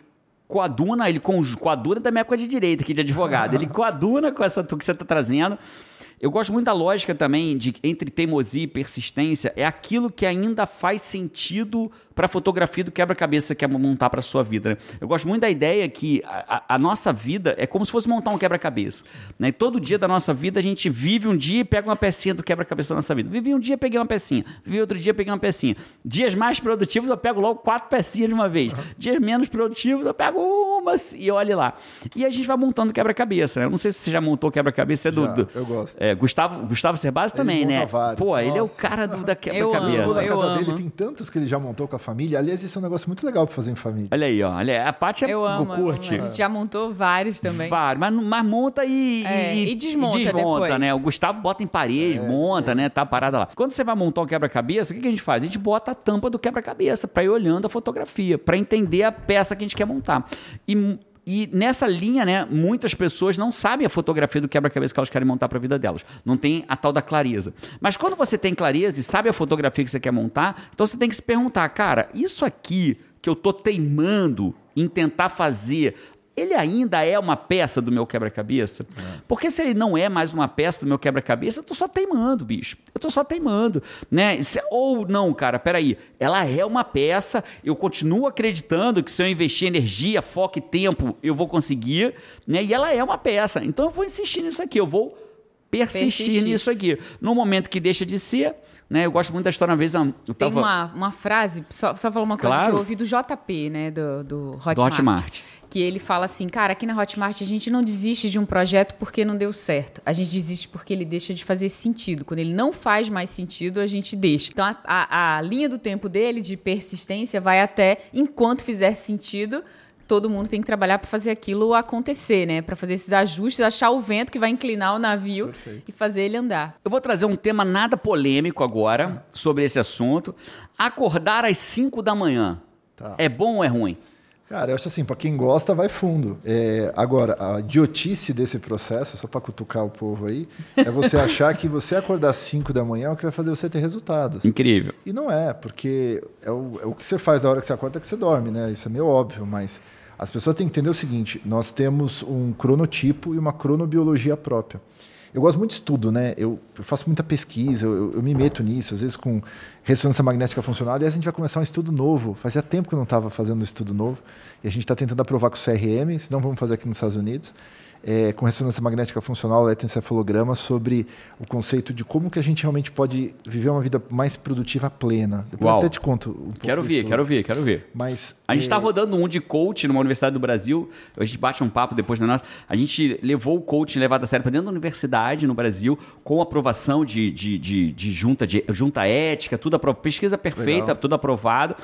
coaduna, ele coaduna da minha época de direito aqui, de advogado. Ele coaduna com essa tu que você está trazendo. Eu gosto muito da lógica também de entre teimosia e persistência, é aquilo que ainda faz sentido para a fotografia do quebra-cabeça que é montar para sua vida. né? Eu gosto muito da ideia que a, a- nossa vida é como se fosse montar um quebra-cabeça. Né? Todo dia da nossa vida a gente vive um dia e pega uma pecinha do quebra-cabeça da nossa vida. Vivi um dia, peguei uma pecinha. Vivi outro dia, peguei uma pecinha. Dias mais produtivos eu pego logo quatro pecinhas de uma vez. Dias menos produtivos eu pego uma e olhe lá. E a gente vai montando quebra-cabeça. Né? Eu não sei se você já montou quebra-cabeça. É do, Já, do- eu gosto. é, Gustavo, Gustavo Cerbasi também, né? vários, Pô, ele é o nossa. cara do, da O quebra-cabeça. Eu casa amo. dele tem tantos que ele já montou com a família. Aliás, isso é um negócio muito legal para fazer em família. Olha aí, ó. Olha, a Paty é Eu amo, eu curte. amo. A gente já montou vários também. Vários, mas, mas monta e, É, e desmonta depois. né? O Gustavo bota em parede, monta, né? Tá parada lá. Quando você vai montar um quebra-cabeça, o que, que a gente faz? A gente bota a tampa do quebra-cabeça pra ir olhando a fotografia, pra entender a peça que a gente quer montar. E, e nessa linha, né, muitas pessoas não sabem a fotografia do quebra-cabeça que elas querem montar pra vida delas. Não tem a tal da clareza. Mas quando você tem clareza e sabe a fotografia que você quer montar, então você tem que se perguntar, cara, isso aqui que eu tô teimando em tentar fazer ele ainda é uma peça do meu quebra-cabeça? Porque se ele não é mais uma peça do meu quebra-cabeça, eu tô só teimando, bicho. Eu tô só teimando, né? Se- Ou não, cara, peraí. Ela é uma peça, eu continuo acreditando que se eu investir energia, foco e tempo, eu vou conseguir, né? E ela é uma peça. Então eu vou insistir nisso aqui, eu vou persistir, Persistir. nisso aqui. No momento que deixa de ser, né? Eu gosto muito da história, uma vez eu Tem tava... uma, uma frase, só, só falar uma coisa Claro. que eu ouvi do JP, né? Do, do Hotmart. Do Hotmart. Que ele fala assim, cara, aqui na Hotmart a gente não desiste de um projeto porque não deu certo. A gente desiste porque ele deixa de fazer sentido. Quando ele não faz mais sentido, a gente deixa. Então a, a- a linha do tempo dele de persistência vai até enquanto fizer sentido. Todo mundo tem que trabalhar para fazer aquilo acontecer, né? Para fazer esses ajustes, achar o vento que vai inclinar o navio e fazer ele andar. Eu vou trazer um tema nada polêmico agora sobre esse assunto. Acordar às 5 da manhã. Tá. É bom ou é ruim? Cara, eu acho assim, pra quem gosta, vai fundo. É, agora, a idiotice desse processo, só pra cutucar o povo aí, é você achar que você acordar às 5 da manhã é o que vai fazer você ter resultados. Incrível. E não é, porque é o, é o que você faz da hora que você acorda que você dorme, né? Isso é meio óbvio, mas as pessoas têm que entender o seguinte: nós temos um cronotipo e uma cronobiologia própria. Eu gosto muito de estudo, né? Eu, eu faço muita pesquisa, eu, eu me meto nisso, às vezes com ressonância magnética funcional, aí a gente vai começar um estudo novo. Fazia tempo que eu não estava fazendo um estudo novo, e a gente está tentando aprovar com o CRM, senão vamos fazer aqui nos Estados Unidos é, com ressonância magnética funcional, eletroencefalograma, sobre o conceito de como que a gente realmente pode viver uma vida mais produtiva plena. Depois Uau. eu até te conto um pouco Quero ver, quero ver, quero ver. Mas A gente é, está rodando um de coach numa universidade do Brasil. A gente bate um papo depois da nossa. A gente levou o coaching levado a sério para dentro da universidade no Brasil, com aprovação de, de, de, de junta, de junta ética, tudo apro- pesquisa perfeita, Legal. tudo aprovado.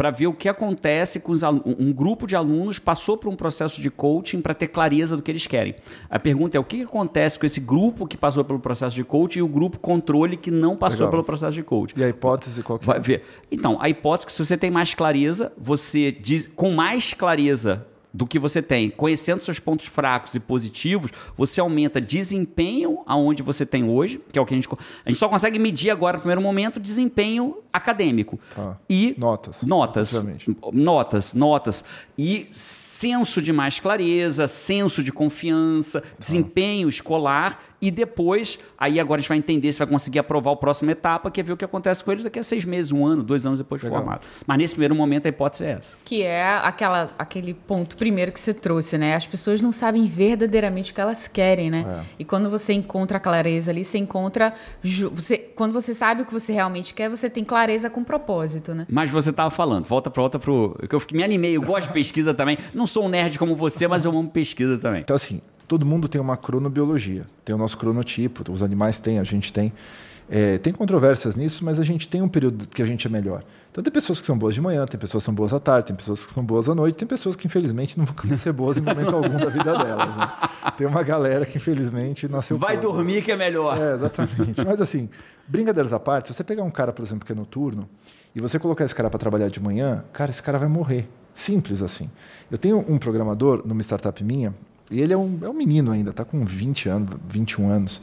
Para ver o que acontece com os um grupo de alunos passou por um processo de coaching para ter clareza do que eles querem. A pergunta é o que acontece com esse grupo que passou pelo processo de coaching e o grupo controle que não passou Legal. pelo processo de coaching. E a hipótese qual que Vai é? ver. Então, a hipótese é que se você tem mais clareza, você diz com mais clareza do que você tem, conhecendo seus pontos fracos e positivos, você aumenta desempenho aonde você tem hoje, que é o que a gente a gente só consegue medir agora no primeiro momento desempenho acadêmico. Tá. E Notas, Notas. obviamente. Notas, notas e senso de mais clareza, senso de confiança, desempenho escolar e depois, aí agora a gente vai entender se vai conseguir aprovar a próxima etapa, que é ver o que acontece com eles daqui a seis meses, um ano, dois anos depois de Legal. formado. Mas nesse primeiro momento a hipótese é essa. Que é aquela, aquele ponto primeiro que você trouxe, né? As pessoas não sabem verdadeiramente o que elas querem, né? É. E quando você encontra a clareza ali, você encontra. Você, quando você sabe o que você realmente quer, você tem clareza com propósito, né? Mas você estava falando, volta para volta pro. que Eu fiquei- me animei, eu gosto de pesquisa também. Não sou um nerd como você, mas eu amo pesquisa também. Então, assim, todo mundo tem uma cronobiologia. Tem o nosso cronotipo, os animais têm, a gente tem. É, tem controvérsias nisso, mas a gente tem um período que a gente é melhor. Então, tem pessoas que são boas de manhã, tem pessoas que são boas à tarde, tem pessoas que são boas à noite, tem pessoas que, infelizmente, não vão ser boas em momento algum da vida delas. né? Tem uma galera que, infelizmente, nasceu Vai pobre. dormir que é melhor. É, exatamente. Mas assim, brincadeiras à parte, se você pegar um cara, por exemplo, que é noturno, e você colocar esse cara para trabalhar de manhã, cara, esse cara vai morrer. Simples assim. Eu tenho um programador numa startup minha, e ele é um, é um menino ainda, tá com 20 anos, 21 anos.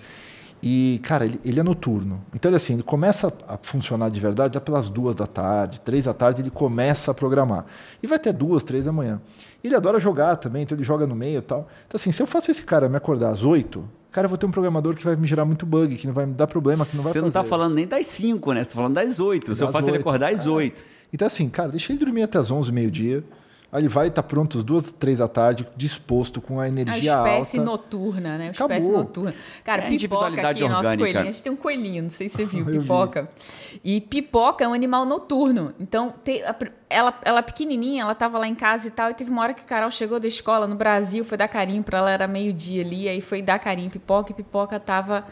E, cara, ele, ele é noturno. Então, ele, assim, ele começa a funcionar de verdade já pelas duas da tarde, três da tarde, ele começa a programar. E vai até duas, três da manhã. Ele adora jogar também, então ele joga no meio e tal. Então, assim, se eu faço esse cara me acordar às oito, cara, eu vou ter um programador que vai me gerar muito bug, que não vai me dar problema, que não vai Você não está falando nem das 5, né? Você está falando das 8. Se eu faço ele oito. acordar às É. 8. Então, assim, cara, deixa ele dormir até as 11, meio-dia. Aí ele vai estar pronto às duas, três da tarde, disposto, com a A energia espécie alta. noturna, né? A Acabou. espécie noturna. Cara, É pipoca aqui, nosso orgânica. coelhinho. A gente tem um coelhinho, não sei se você viu, Eu vi. pipoca. E pipoca é um animal noturno. Então, te- a ela, ela pequenininha, ela tava lá em casa e tal, e teve uma hora que a Carol chegou da escola no Brasil, foi dar carinho pra ela, era meio-dia ali, aí foi dar carinho pipoca, e pipoca tava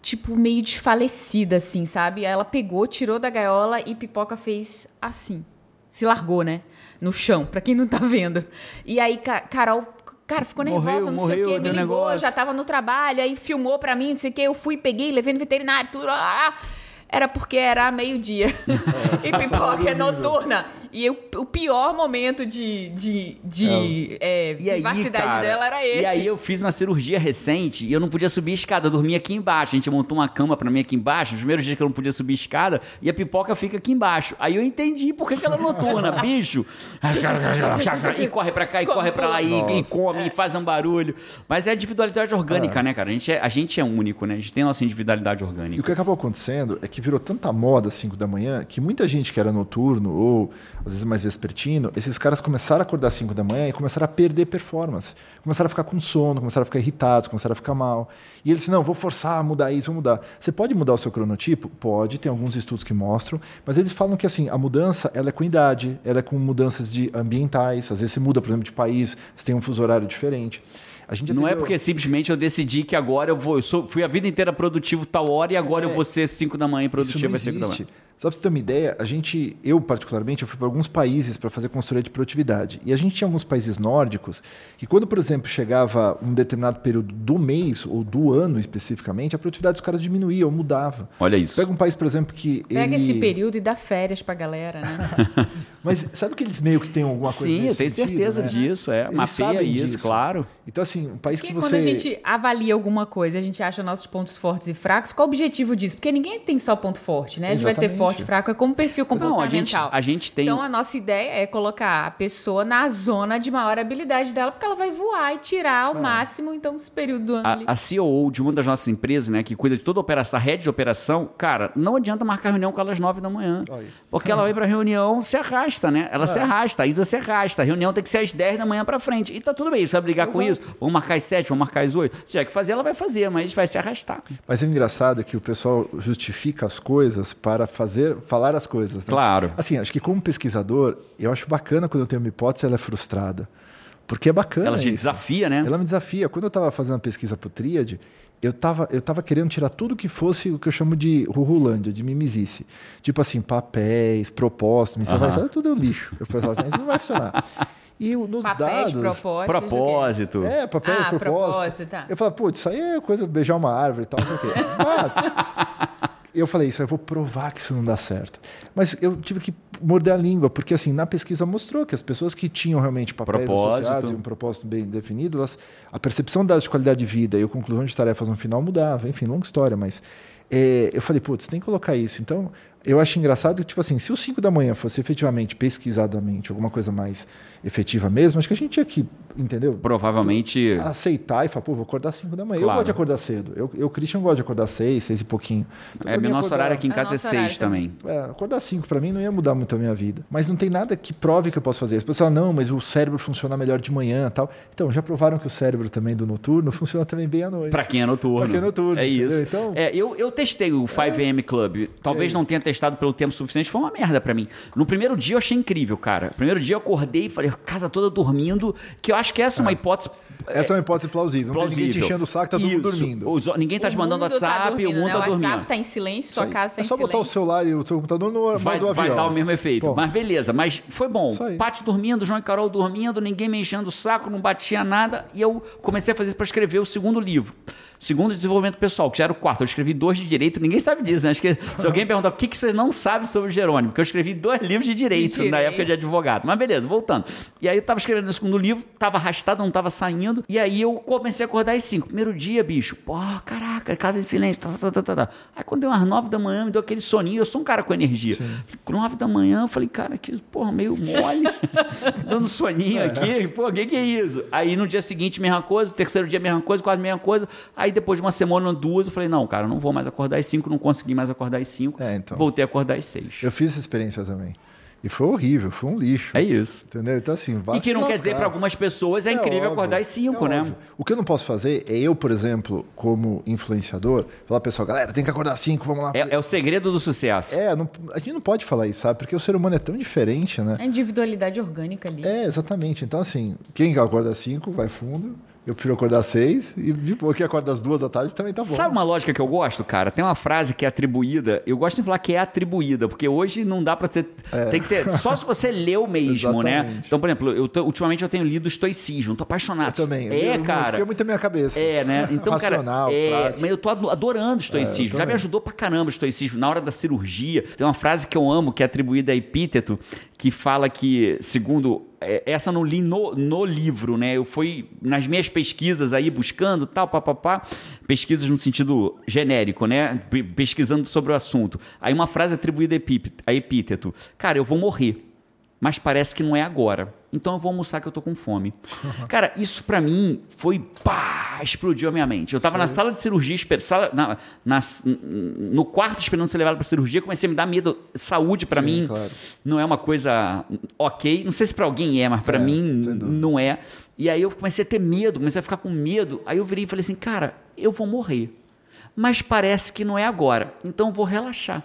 tipo meio desfalecida assim, sabe? Aí ela pegou, tirou da gaiola e pipoca fez assim. Se largou, né? No chão, pra quem não tá vendo. E aí, Ca- Carol, cara, ficou Morreu, nervosa, não sei morreu, o quê, me ligou, negócio. já tava no trabalho, aí filmou pra mim, não sei o quê, eu fui, peguei, levei no veterinário, tudo. Ah, era porque era meio-dia. e pipoca é noturna. E o, o pior momento de, de, de é. E aí, privacidade cara, dela era esse. E aí eu fiz uma cirurgia recente e eu não podia subir escada, eu dormia aqui embaixo. A gente montou uma cama pra mim aqui embaixo, os primeiros dias que eu não podia subir escada, e a pipoca fica aqui embaixo. Aí eu entendi por que, que ela é noturna, bicho. e corre pra cá, e corre pra lá, e, e come, e faz um barulho. Mas é a individualidade orgânica, né, cara? A gente, é, a gente é único, né? A gente tem a nossa individualidade E orgânica. o que acabou acontecendo é que virou tanta moda às 5 da manhã que muita gente que era noturno ou às vezes mais vespertino, esses caras começaram a acordar às 5 da manhã e começaram a perder performance. Começaram a ficar com sono, começaram a ficar irritados, começaram a ficar mal. E eles não, vou forçar mudar isso, vou mudar. Você pode mudar o seu cronotipo? Pode, tem alguns estudos que mostram, mas eles falam que assim, a mudança ela é com idade, ela é com mudanças de ambientais, às vezes você muda, por exemplo, de país, você tem um fuso horário diferente. A gente Não é porque simplesmente eu decidi que agora eu vou. Eu sou- fui a vida inteira produtivo tal hora e agora eu vou ser 5 da manhã e É. Produtivo às 5 da manhã. Só para você ter uma ideia, a gente, eu particularmente, eu fui para alguns países para fazer consultoria de produtividade. E a gente tinha alguns países nórdicos que quando, por exemplo, chegava um determinado período do mês ou do ano especificamente, a produtividade dos caras diminuía ou mudava. Olha isso. Pega um país, por exemplo, que Pega ele... esse período e dá férias pra galera, né? Mas sabe que eles meio que têm alguma coisa Sim, eu tenho sentido, certeza né? disso. É, Eles mapeia sabem isso, disso. claro. Então, assim, um país Porque que quando você... a gente avalia alguma coisa, a gente acha nossos pontos fortes e fracos, qual o objetivo disso? Porque ninguém tem só ponto forte, né? A gente vai ter Exatamente. Forte fraco, é como perfil Não, a comportamental. gente, a gente tem. Então a nossa ideia é colocar a pessoa na zona de maior habilidade dela, porque ela vai voar e tirar ao máximo, então, esse período do ano ali. A, a CEO de uma das nossas empresas, né, que cuida de toda a operação, a rede de operação, cara, não adianta marcar reunião com ela às nove da manhã. Porque ela vai pra reunião, se arrasta, né? Ela se É. arrasta, a Isa se arrasta. A reunião tem que ser às 10 da manhã pra frente. E tá tudo bem, você vai brigar com Exato. isso? Vamos marcar às 7, vamos marcar às 8. Se tiver que fazer, ela vai fazer, mas vai se arrastar. Mas é engraçado que o pessoal justifica as coisas para fazer, falar as coisas. né? Claro. Assim, acho que como pesquisador, eu acho bacana quando eu tenho uma hipótese, ela é frustrada. Porque é bacana. Ela te isso. desafia, né? Ela me desafia. Quando eu estava fazendo a pesquisa para o Tríade, eu estava eu tava querendo tirar tudo que fosse o que eu chamo de rurulândia, de mimisice. Tipo assim, papéis, propósitos, missão, tudo é um lixo. Eu pensava assim, isso não vai funcionar. E o- nos Papéis, dados... propósitos. Propósito. É, papéis, Ah, propósito. propósito, tá. Eu falei, putz, isso aí é coisa de beijar uma árvore e tal, não sei o quê. Mas eu falei isso, eu vou provar que isso não dá certo. Mas eu tive que morder a língua, porque assim, na pesquisa mostrou que as pessoas que tinham realmente papéis Propósito. associados e um propósito bem definido, elas, a percepção das de qualidade de vida e a conclusão de tarefas no final mudava. Enfim, longa história, mas é, eu falei, putz, tem que colocar isso. Então, eu acho engraçado que, tipo assim, se o 5 da manhã fosse efetivamente, pesquisadamente, alguma coisa mais efetiva mesmo, acho que a gente tinha que, entendeu? Provavelmente. aceitar e falar, pô, vou acordar às 5 da manhã. Eu Claro. gosto de acordar cedo. Eu, eu Christian, gosto de acordar às 6, 6 e pouquinho. Então, É, meu nosso acordar- horário aqui em É casa é nosso horário 6 também. É, acordar às 5 pra mim não ia mudar muito a minha vida. Mas não tem nada que prove que eu posso fazer. As pessoas falam, não, mas o cérebro funciona melhor de manhã e tal. Então, já provaram que o cérebro também do noturno funciona também bem à noite. Pra quem é noturno. Pra quem é noturno, É isso. Então- É, eu, eu testei o 5am Club. Talvez aí? não tenha testado pelo tempo suficiente. Foi uma merda pra mim. No primeiro dia eu achei incrível, cara. Primeiro dia eu acordei e falei, casa toda dormindo. Que eu acho que essa é uma hipótese. Essa é uma hipótese plausível. Não tem ninguém te plausível. enchendo o saco, tá todo mundo dormindo. Os- ninguém tá te mandando mundo WhatsApp, dormindo, o mundo né? tá O dormindo. WhatsApp tá em silêncio, sua casa tá é em só botar o silêncio. celular e o seu computador no Vai, modo vai avião. dar o mesmo efeito. Ponto. Mas beleza, mas foi bom. Pati dormindo, João e Carol dormindo, ninguém me enchendo o saco, não batia nada. E eu comecei a fazer isso para escrever o segundo livro. Segundo desenvolvimento pessoal, que já era o quarto. Eu escrevi dois de direito, ninguém sabe disso, né? Se alguém perguntar o que, que você não sabe sobre o Jerônimo, porque eu escrevi dois livros de direito, De na direito. época de advogado. Mas beleza, voltando. E aí eu tava escrevendo o segundo livro, tava arrastado, não tava saindo. E aí eu comecei a acordar às cinco. Primeiro dia, bicho, pô, caraca, casa em silêncio. Tá, tá, tá, tá, tá. Aí quando deu umas nove da manhã, me deu aquele soninho. Eu sou um cara com energia. Nove da manhã, eu falei, cara, que porra, meio mole. dando soninho aqui. Pô, o que, que é isso? Aí no dia seguinte, mesma coisa. Terceiro dia, mesma coisa, quase mesma coisa. Aí depois de uma semana, duas, eu falei, não, cara, eu não vou mais acordar às cinco, não consegui mais acordar às cinco. É, então. Voltei a acordar às seis. Eu fiz essa experiência também. E foi horrível, foi um lixo. É isso. Entendeu? Então, assim, vai E que não quer dizer para algumas pessoas é, É incrível óbvio, acordar às cinco, é né? óbvio. O que eu não posso fazer é eu, por exemplo, como influenciador, falar pessoal, galera, tem que acordar às 5, vamos lá. É, é o segredo do sucesso. É, não- a gente não pode falar isso, sabe? Porque o ser humano é tão diferente, né? A individualidade orgânica ali. É, exatamente. Então, assim, quem acorda às 5 vai fundo. Eu prefiro acordar às seis e de boa que acorda às duas da tarde também tá bom. Sabe uma lógica que eu gosto, cara? Tem uma frase que é atribuída. Eu gosto de falar que é atribuída, porque hoje não dá pra ter. Tem que ter. Só se você leu mesmo, né? Então, por exemplo, eu tô- ultimamente eu tenho lido estoicismo, tô apaixonado. Eu também. É, eu, cara. Porque é muito na minha cabeça. É, né? Então, Racional, cara, é, prático. mas eu tô ado- adorando o estoicismo. É, Já me ajudou pra caramba o estoicismo. Na hora da cirurgia, tem uma frase que eu amo, que é atribuída a Epíteto, que fala que, segundo. É, Essa não li no, no livro, né? Eu fui nas minhas pesquisas aí buscando tal, papapá. Pesquisas no sentido genérico, né? Pe- Pesquisando sobre o assunto. Aí uma frase atribuída a Epíteto. Cara, eu vou morrer mas parece que não é agora. Então eu vou almoçar que eu tô com fome. Cara, isso pra mim foi pá, explodiu a minha mente. Eu tava na sala de cirurgia, sala, na, na- no quarto esperando ser levado pra cirurgia, comecei a me dar medo. Saúde pra Sim, mim claro. não é uma coisa ok. Não sei se pra alguém é, mas pra É, mim não é. E aí eu comecei a ter medo, comecei a ficar com medo. Aí eu virei e falei assim, cara, eu vou morrer. Mas parece que não é agora. Então eu vou relaxar.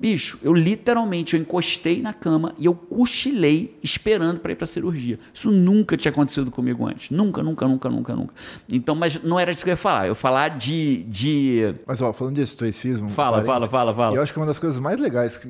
Bicho, eu literalmente eu encostei na cama e eu cochilei esperando para ir para cirurgia. Isso nunca tinha acontecido comigo antes. Nunca, nunca, nunca, nunca, nunca. Então, mas não era isso que eu ia falar. Eu ia falar de. de... Mas, ó, falando de estoicismo. Fala, fala, fala, fala. Eu acho que é uma das coisas mais legais.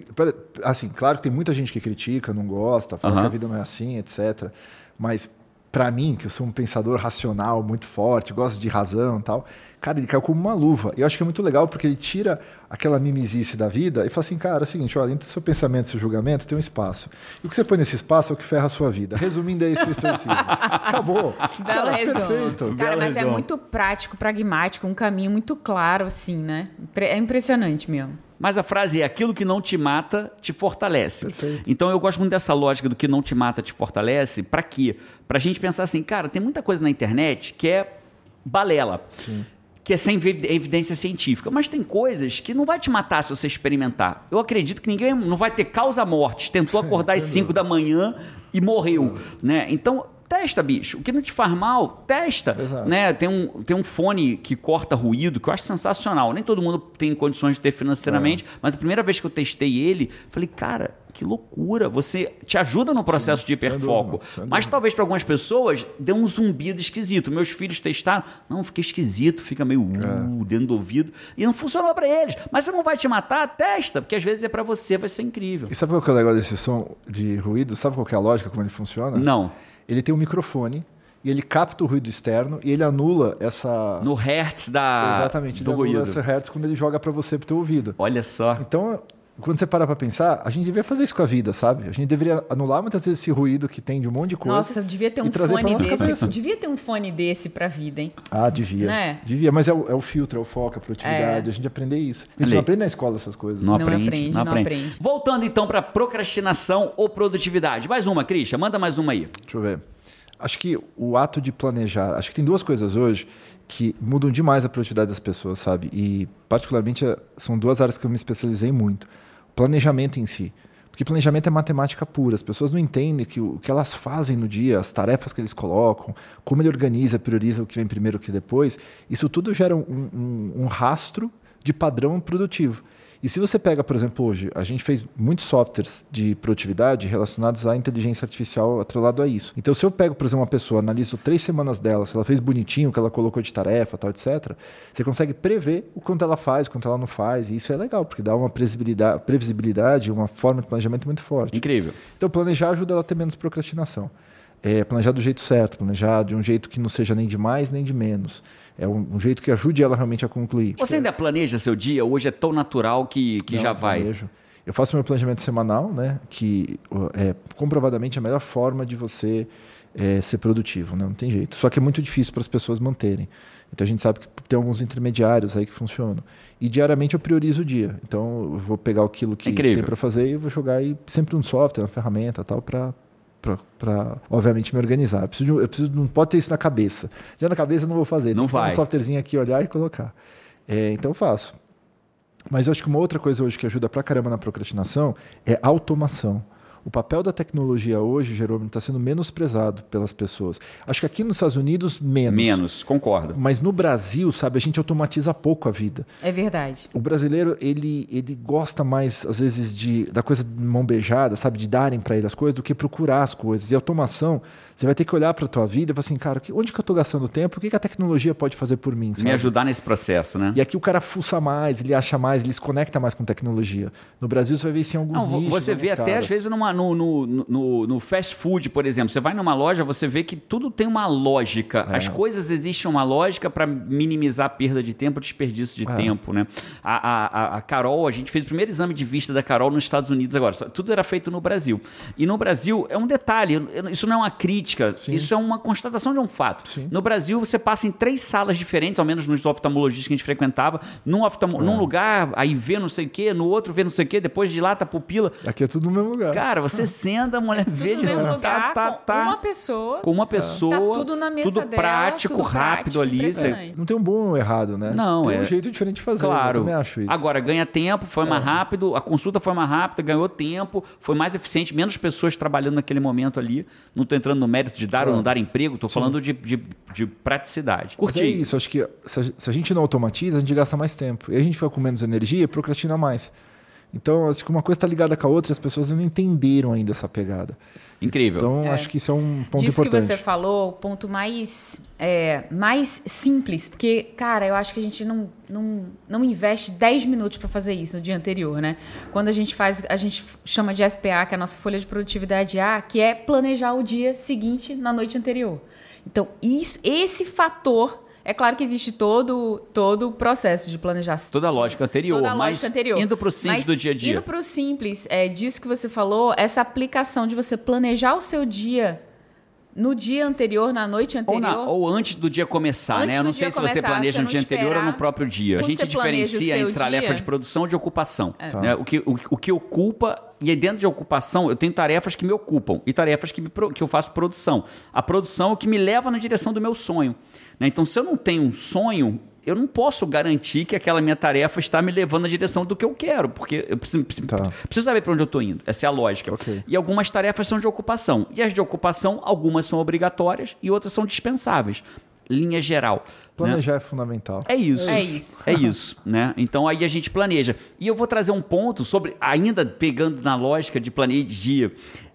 Assim, claro que tem muita gente que critica, não gosta, fala Aham. que a vida não é assim, etc. Mas, pra mim, que eu sou um pensador racional muito forte, gosto de razão e tal, cara, ele caiu como uma luva. E eu acho que é muito legal porque ele tira aquela mimisice da vida e fala assim, cara, é o seguinte, olha, entre o seu pensamento e o seu julgamento tem um espaço. E o que você põe nesse espaço é o que ferra a sua vida. Resumindo, é isso o estoicismo. Acabou. Belo Cara, resumo. perfeito. Cara, Belo mas é muito prático, pragmático, um caminho muito claro, assim, né? É impressionante mesmo. Mas a frase é: aquilo que não te mata te fortalece. Perfeito. Então eu gosto muito dessa lógica do que não te mata te fortalece. Pra quê? Pra gente pensar assim, cara, tem muita coisa na internet que é balela. Que é sem evi- evidência científica. Mas tem coisas que não vai te matar se você experimentar. Eu acredito que ninguém não vai ter causa-morte. Tentou acordar às 5 da manhã e morreu. Né? Então, testa, bicho. O que não te faz mal, testa. Exato. Né? Tem, um, tem um fone que corta ruído que eu acho sensacional. Nem todo mundo tem condições de ter financeiramente, mas a primeira vez que eu testei ele, falei, cara, que loucura. Você te ajuda no processo de sem hiperfoco. dúvida, mas dúvida. talvez para algumas pessoas dê um zumbido esquisito. Meus filhos testaram, não, fica esquisito, fica meio uh, dentro do ouvido. E não funcionou para eles. Mas se não vai te matar, testa, porque às vezes é para você, vai ser incrível. E sabe qual que é o legal desse som de ruído? Sabe qual que é a lógica, como ele funciona? Não. Ele tem um microfone e ele capta o ruído externo e ele anula essa. No hertz da, Exatamente, do ele anula ruído. essa hertz quando ele joga pra você pro teu ouvido. Olha só. Então, quando você parar pra pensar, a gente deveria fazer isso com a vida, sabe? A gente deveria anular muitas vezes esse ruído que tem de um monte de coisa. Nossa, eu devia ter um pra fone desse. cabeça. Devia ter um fone desse pra vida, hein? Ah, devia. Né? Devia, mas é o, é o filtro, é o foco, a produtividade, É. a gente aprender isso. A gente Ali. não aprende na escola essas coisas. Não, Não aprende, aprende, não não aprende. aprende. Voltando então para procrastinação ou produtividade. Mais uma, Christian, manda mais uma aí. Deixa eu ver. Acho que o ato de planejar, acho que tem duas coisas hoje que mudam demais a produtividade das pessoas, sabe? E particularmente são duas áreas que eu me especializei muito. Planejamento em si. Porque planejamento é matemática pura. As pessoas não entendem que o que elas fazem no dia, as tarefas que eles colocam, como ele organiza, prioriza o que vem primeiro o que depois, isso tudo gera um, um- um rastro de padrão produtivo. E se você pega, por exemplo, hoje, a gente fez muitos softwares de produtividade relacionados à inteligência artificial atrelado a isso. Então, se eu pego, por exemplo, uma pessoa, analiso três semanas dela, se ela fez bonitinho, o que ela colocou de tarefa, tal, etc., você consegue prever o quanto ela faz, o quanto ela não faz. E isso é legal, porque dá uma previsibilidade, previsibilidade uma forma de planejamento muito forte. Incrível. Então, planejar ajuda ela a ter menos procrastinação. É, planejar do jeito certo, planejar de um jeito que não seja nem de mais nem de menos. É um, um jeito que ajude ela realmente a concluir. Você ainda planeja seu dia? Hoje é tão natural que, que Não, já vai. planejo. Eu faço meu planejamento semanal, né? Que é comprovadamente a melhor forma de você é, ser produtivo, né? Não tem jeito. Só que é muito difícil para as pessoas manterem. Então a gente sabe que tem alguns intermediários aí que funcionam. E diariamente eu priorizo o dia. Então eu vou pegar aquilo que Incrível. tem para fazer e vou jogar aí sempre um software, uma ferramenta tal para para obviamente me organizar. Eu preciso, de eu preciso não pode ter isso na cabeça. Já na cabeça eu não vou fazer. Não vai. Um softwarezinho aqui olhar e colocar. É, então eu faço. Mas eu acho que uma outra coisa hoje que ajuda pra caramba na procrastinação é automação. O papel da tecnologia hoje, Jerônimo, está sendo menosprezado pelas pessoas. Acho que aqui nos Estados Unidos, menos. Menos, concordo. Mas no Brasil, sabe, a gente automatiza pouco a vida. É verdade. O brasileiro, ele, ele gosta mais, às vezes, de, da coisa de mão beijada, sabe? De darem para ele as coisas do que procurar as coisas. E automação, Você vai ter que olhar para a tua vida e falar assim, cara, onde que eu estou gastando tempo? O que, que a tecnologia pode fazer por mim? Sabe? Me ajudar nesse processo, né? E aqui o cara fuça mais, ele acha mais, ele se conecta mais com tecnologia. No Brasil você vai ver isso em alguns Não, nichos, Você vê até às vezes numa, no, no, no, no, fast food, por exemplo. Você vai numa loja, você vê que tudo tem uma lógica. É. As coisas existem uma lógica para minimizar a perda de tempo, desperdício de é. tempo, né? A, a, a Carol, a gente fez o primeiro exame de vista da Carol nos Estados Unidos agora. Tudo era feito no Brasil. E no Brasil, é um detalhe, isso não é uma crítica, Sim. isso é um uma constatação de um fato. Sim. No Brasil, você passa em três salas diferentes, ao menos nos oftalmologistas que a gente frequentava, num, oftalmo, é. num lugar, aí vê não sei o quê, no outro vê não sei o quê, depois de lá tá pupila. Aqui é tudo no mesmo lugar. Cara, você senta, a mulher é vê de novo. Lugar, tá, tá, tá, com uma pessoa. Com uma pessoa. Tá tudo na mesa tudo dela, prático, tudo rápido prático, ali. Você... Não tem um bom ou errado, né? Não, tem é. um jeito diferente de fazer. Claro. Eu acho isso. Agora, ganha tempo, foi é. mais rápido, a consulta foi mais rápida, ganhou tempo, foi mais eficiente, menos pessoas trabalhando naquele momento ali. Não tô entrando no mérito de dar claro. ou não dar emprego, tô falando de, de, de praticidade. Curti. Mas é isso, acho que se a, se a, gente não automatiza, a gente gasta mais tempo. E a gente fica com menos energia e procrastina mais. Então, acho que uma coisa está ligada com a outra e as pessoas não entenderam ainda essa pegada. Incrível. Então, é. acho que isso é um ponto Disso importante. Disso que você falou, o ponto mais, é, mais simples, porque, cara, eu acho que a gente não, não, não investe 10 minutos para fazer isso no dia anterior, né? Quando a gente faz, a gente chama de FPA, que é a nossa folha de produtividade A, que é planejar o dia seguinte na noite anterior. Então, isso, esse fator. É claro que existe todo, todo o processo de planejar. Toda a lógica anterior. Toda a lógica anterior. Indo para o simples do dia a dia. Indo para o simples, é, disso que você falou, essa aplicação de você planejar o seu dia no dia anterior, na noite anterior. Ou, na, ou antes do dia começar, né? antes né? Eu não sei se começar, você planeja no dia anterior ou no próprio dia. A gente diferencia entre tarefa de produção e de ocupação. É. Né? O, que, o, o que ocupa e aí dentro de ocupação, eu tenho tarefas que me ocupam e tarefas que, me, que eu faço produção. A produção é o que me leva na direção do meu sonho. Né? Então, se eu não tenho um sonho, eu não posso garantir que aquela minha tarefa está me levando na direção do que eu quero, porque eu preciso, tá. preciso saber para onde eu estou indo. Essa é a lógica. Okay. E algumas tarefas são de ocupação. E as de ocupação, algumas são obrigatórias e outras são dispensáveis. Linha geral. Planejar né? é fundamental. É isso. É isso. É isso, né? Então aí a gente planeja. E eu vou trazer um ponto sobre, ainda pegando na lógica de planejar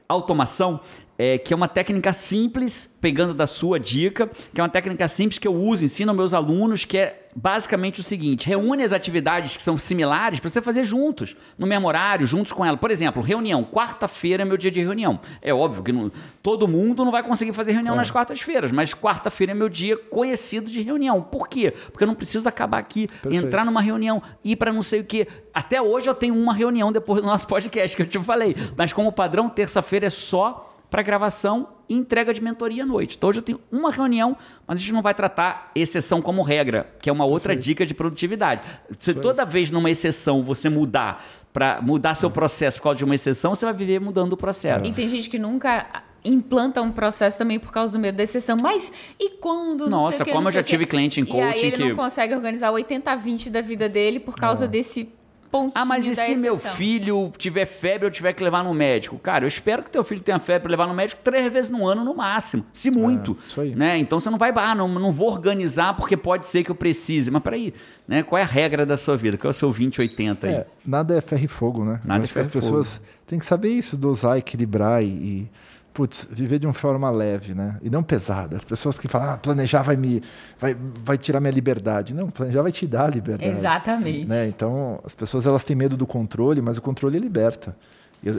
automação, é, que é uma técnica simples, pegando da sua dica, que é uma técnica simples que eu uso, ensino aos meus alunos, que é basicamente o seguinte: reúne as atividades que são similares para você fazer juntos, no mesmo horário, juntos com ela. Por exemplo, reunião. Quarta-feira é meu dia de reunião. É óbvio que não, todo mundo não vai conseguir fazer reunião é. nas quartas-feiras, mas quarta-feira é meu dia conhecido de reunião. Por quê? Porque eu não preciso acabar aqui, Perfeito. entrar numa reunião, ir para não sei o quê. Até hoje eu tenho uma reunião depois do nosso podcast que eu te falei, mas como padrão, terça-feira é só para gravação e entrega de mentoria à noite. Então hoje eu tenho uma reunião, mas a gente não vai tratar exceção como regra, que é uma outra dica de produtividade. Se toda vez numa exceção você mudar para mudar seu processo por causa de uma exceção, você vai viver mudando o processo. E tem gente que nunca implanta um processo também por causa do medo da exceção. Mas e quando? Nossa, como eu já tive cliente em coaching e aí ele que não consegue organizar 80-20 da vida dele por causa é. desse pontinho Ah, mas e se exceção. meu filho tiver febre, eu tiver que levar no médico? Cara, eu espero que teu filho tenha febre para levar no médico três vezes no ano no máximo, se muito. É, isso aí. Né? Então você não vai, ah, não, não vou organizar porque pode ser que eu precise. Mas peraí, né? qual é a regra da sua vida? Qual é o seu 2080 aí? É, nada é ferro e fogo, né? Nada é ferro As pessoas têm que saber isso, dosar, equilibrar e, e putz, viver de uma forma leve, né? E não pesada. Pessoas que falam, ah, planejar vai me vai, vai tirar minha liberdade. Não, planejar vai te dar liberdade. Exatamente. Né? Então, as pessoas elas têm medo do controle, mas o controle liberta.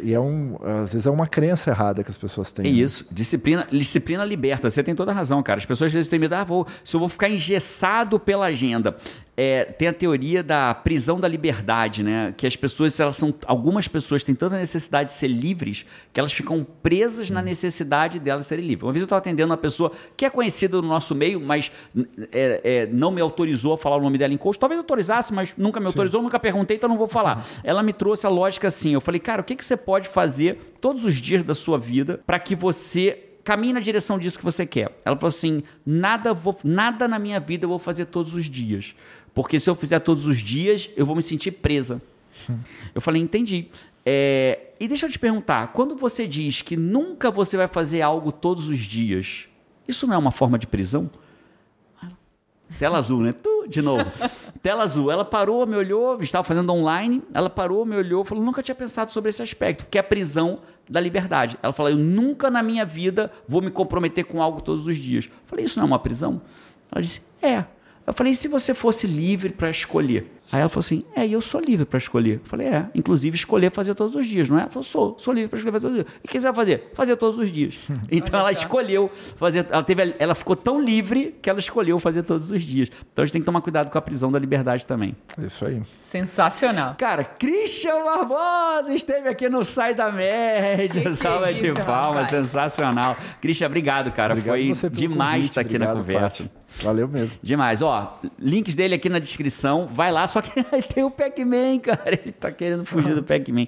E é um, às vezes é uma crença errada que as pessoas têm. É né? isso. Disciplina, disciplina liberta. Você tem toda a razão, cara. As pessoas às vezes têm medo, ah, vou, se eu vou ficar engessado pela agenda. É, tem a teoria da prisão da liberdade, né? Que as pessoas, elas são. Algumas pessoas têm tanta necessidade de ser livres que elas ficam presas na necessidade delas serem livres. Uma vez eu estava atendendo uma pessoa que é conhecida no nosso meio, mas é, é, não me autorizou a falar o nome dela em coach. Talvez autorizasse, mas nunca me autorizou, Sim. nunca perguntei, então não vou falar. Ela me trouxe a lógica assim. Eu falei, cara, o que, que você pode fazer todos os dias da sua vida para que você caminhe na direção disso que você quer. Ela falou assim: nada, vou, nada na minha vida eu vou fazer todos os dias. Porque se eu fizer todos os dias, eu vou me sentir presa. Eu falei, entendi. É, e deixa eu te perguntar: quando você diz que nunca você vai fazer algo todos os dias, isso não é uma forma de prisão? Tela azul, né? Tu, de novo. Tela azul. Ela parou, me olhou, estava fazendo online, ela parou, me olhou, falou: nunca tinha pensado sobre esse aspecto, que é a prisão da liberdade. Ela falou: eu nunca na minha vida vou me comprometer com algo todos os dias. Eu falei: isso não é uma prisão? Ela disse: é. Eu falei: e se você fosse livre para escolher? Aí ela falou assim: É, e eu sou livre para escolher. Eu falei: É, inclusive escolher fazer todos os dias, não é? Ela falou: Sou, sou livre para escolher fazer todos os dias. E o que você vai fazer? Fazer todos os dias. Então ela escolheu fazer. Ela, teve, ela ficou tão livre que ela escolheu fazer todos os dias. Então a gente tem que tomar cuidado com a prisão da liberdade também. É isso aí. Sensacional. Cara, Christian Barbosa esteve aqui no Sai da Média. Salva de isso, palmas, sensacional. Christian, obrigado, cara. Obrigado Foi demais convite, estar aqui na obrigado, conversa. Paty. Valeu mesmo. Demais, ó. Links dele aqui na descrição. Vai lá, só que tem o Pac-Man, cara. Ele tá querendo fugir do Pac-Man.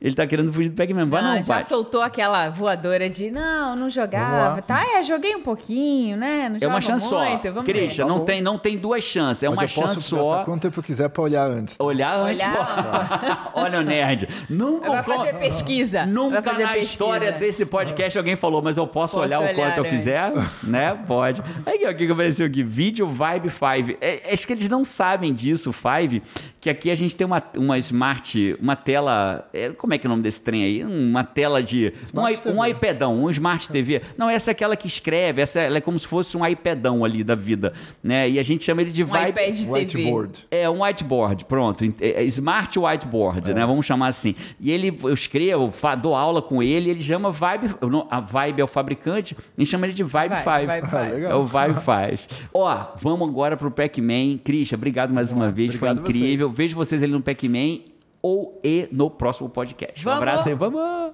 Ele tá querendo fugir do Pac-Man. Vai Ah, não, já pai. soltou aquela voadora de não, não jogava. Tá, é, joguei um pouquinho, né? Não É uma chance muito, só. Vamos Christian, Tá não tem, não tem duas chances. É Mas uma eu posso chance só. quanto tempo eu quiser pra olhar antes. Olhar antes. Olhar. pô. Olha o nerd. Nunca, Vai fazer pesquisa. Nunca fazer na pesquisa. história desse podcast alguém falou, mas eu posso, Posso olhar o olhar quanto eu antes. quiser, né? Pode. Aí ó, o que que apareceu aqui? Vídeo Vibe 5. É, acho que eles não sabem disso, Five, que aqui a gente tem uma, uma smart, uma tela. é, como é que é o nome desse trem aí? Uma tela de. Um, Smart um iPadão, um Smart TV. Não, essa é aquela que escreve, essa ela é como se fosse um iPadão ali da vida, né? E a gente chama ele de Um Vibe. iPad TV. Whiteboard. É um whiteboard, pronto. É, é Smart whiteboard, né? Vamos chamar assim. E ele, eu escrevo, fa- dou aula com ele, ele chama Vibe. A Vibe é o fabricante, a gente chama ele de Vibe 5. Vai, vai, vai. Ah. É o Vibe 5. Ó, vamos agora pro Pac-Man. Christian, obrigado mais uma vez, Obrigado foi incrível. Vejo vocês ali no Pac-Man ou e no próximo podcast. Um Vamos. abraço aí, vamos!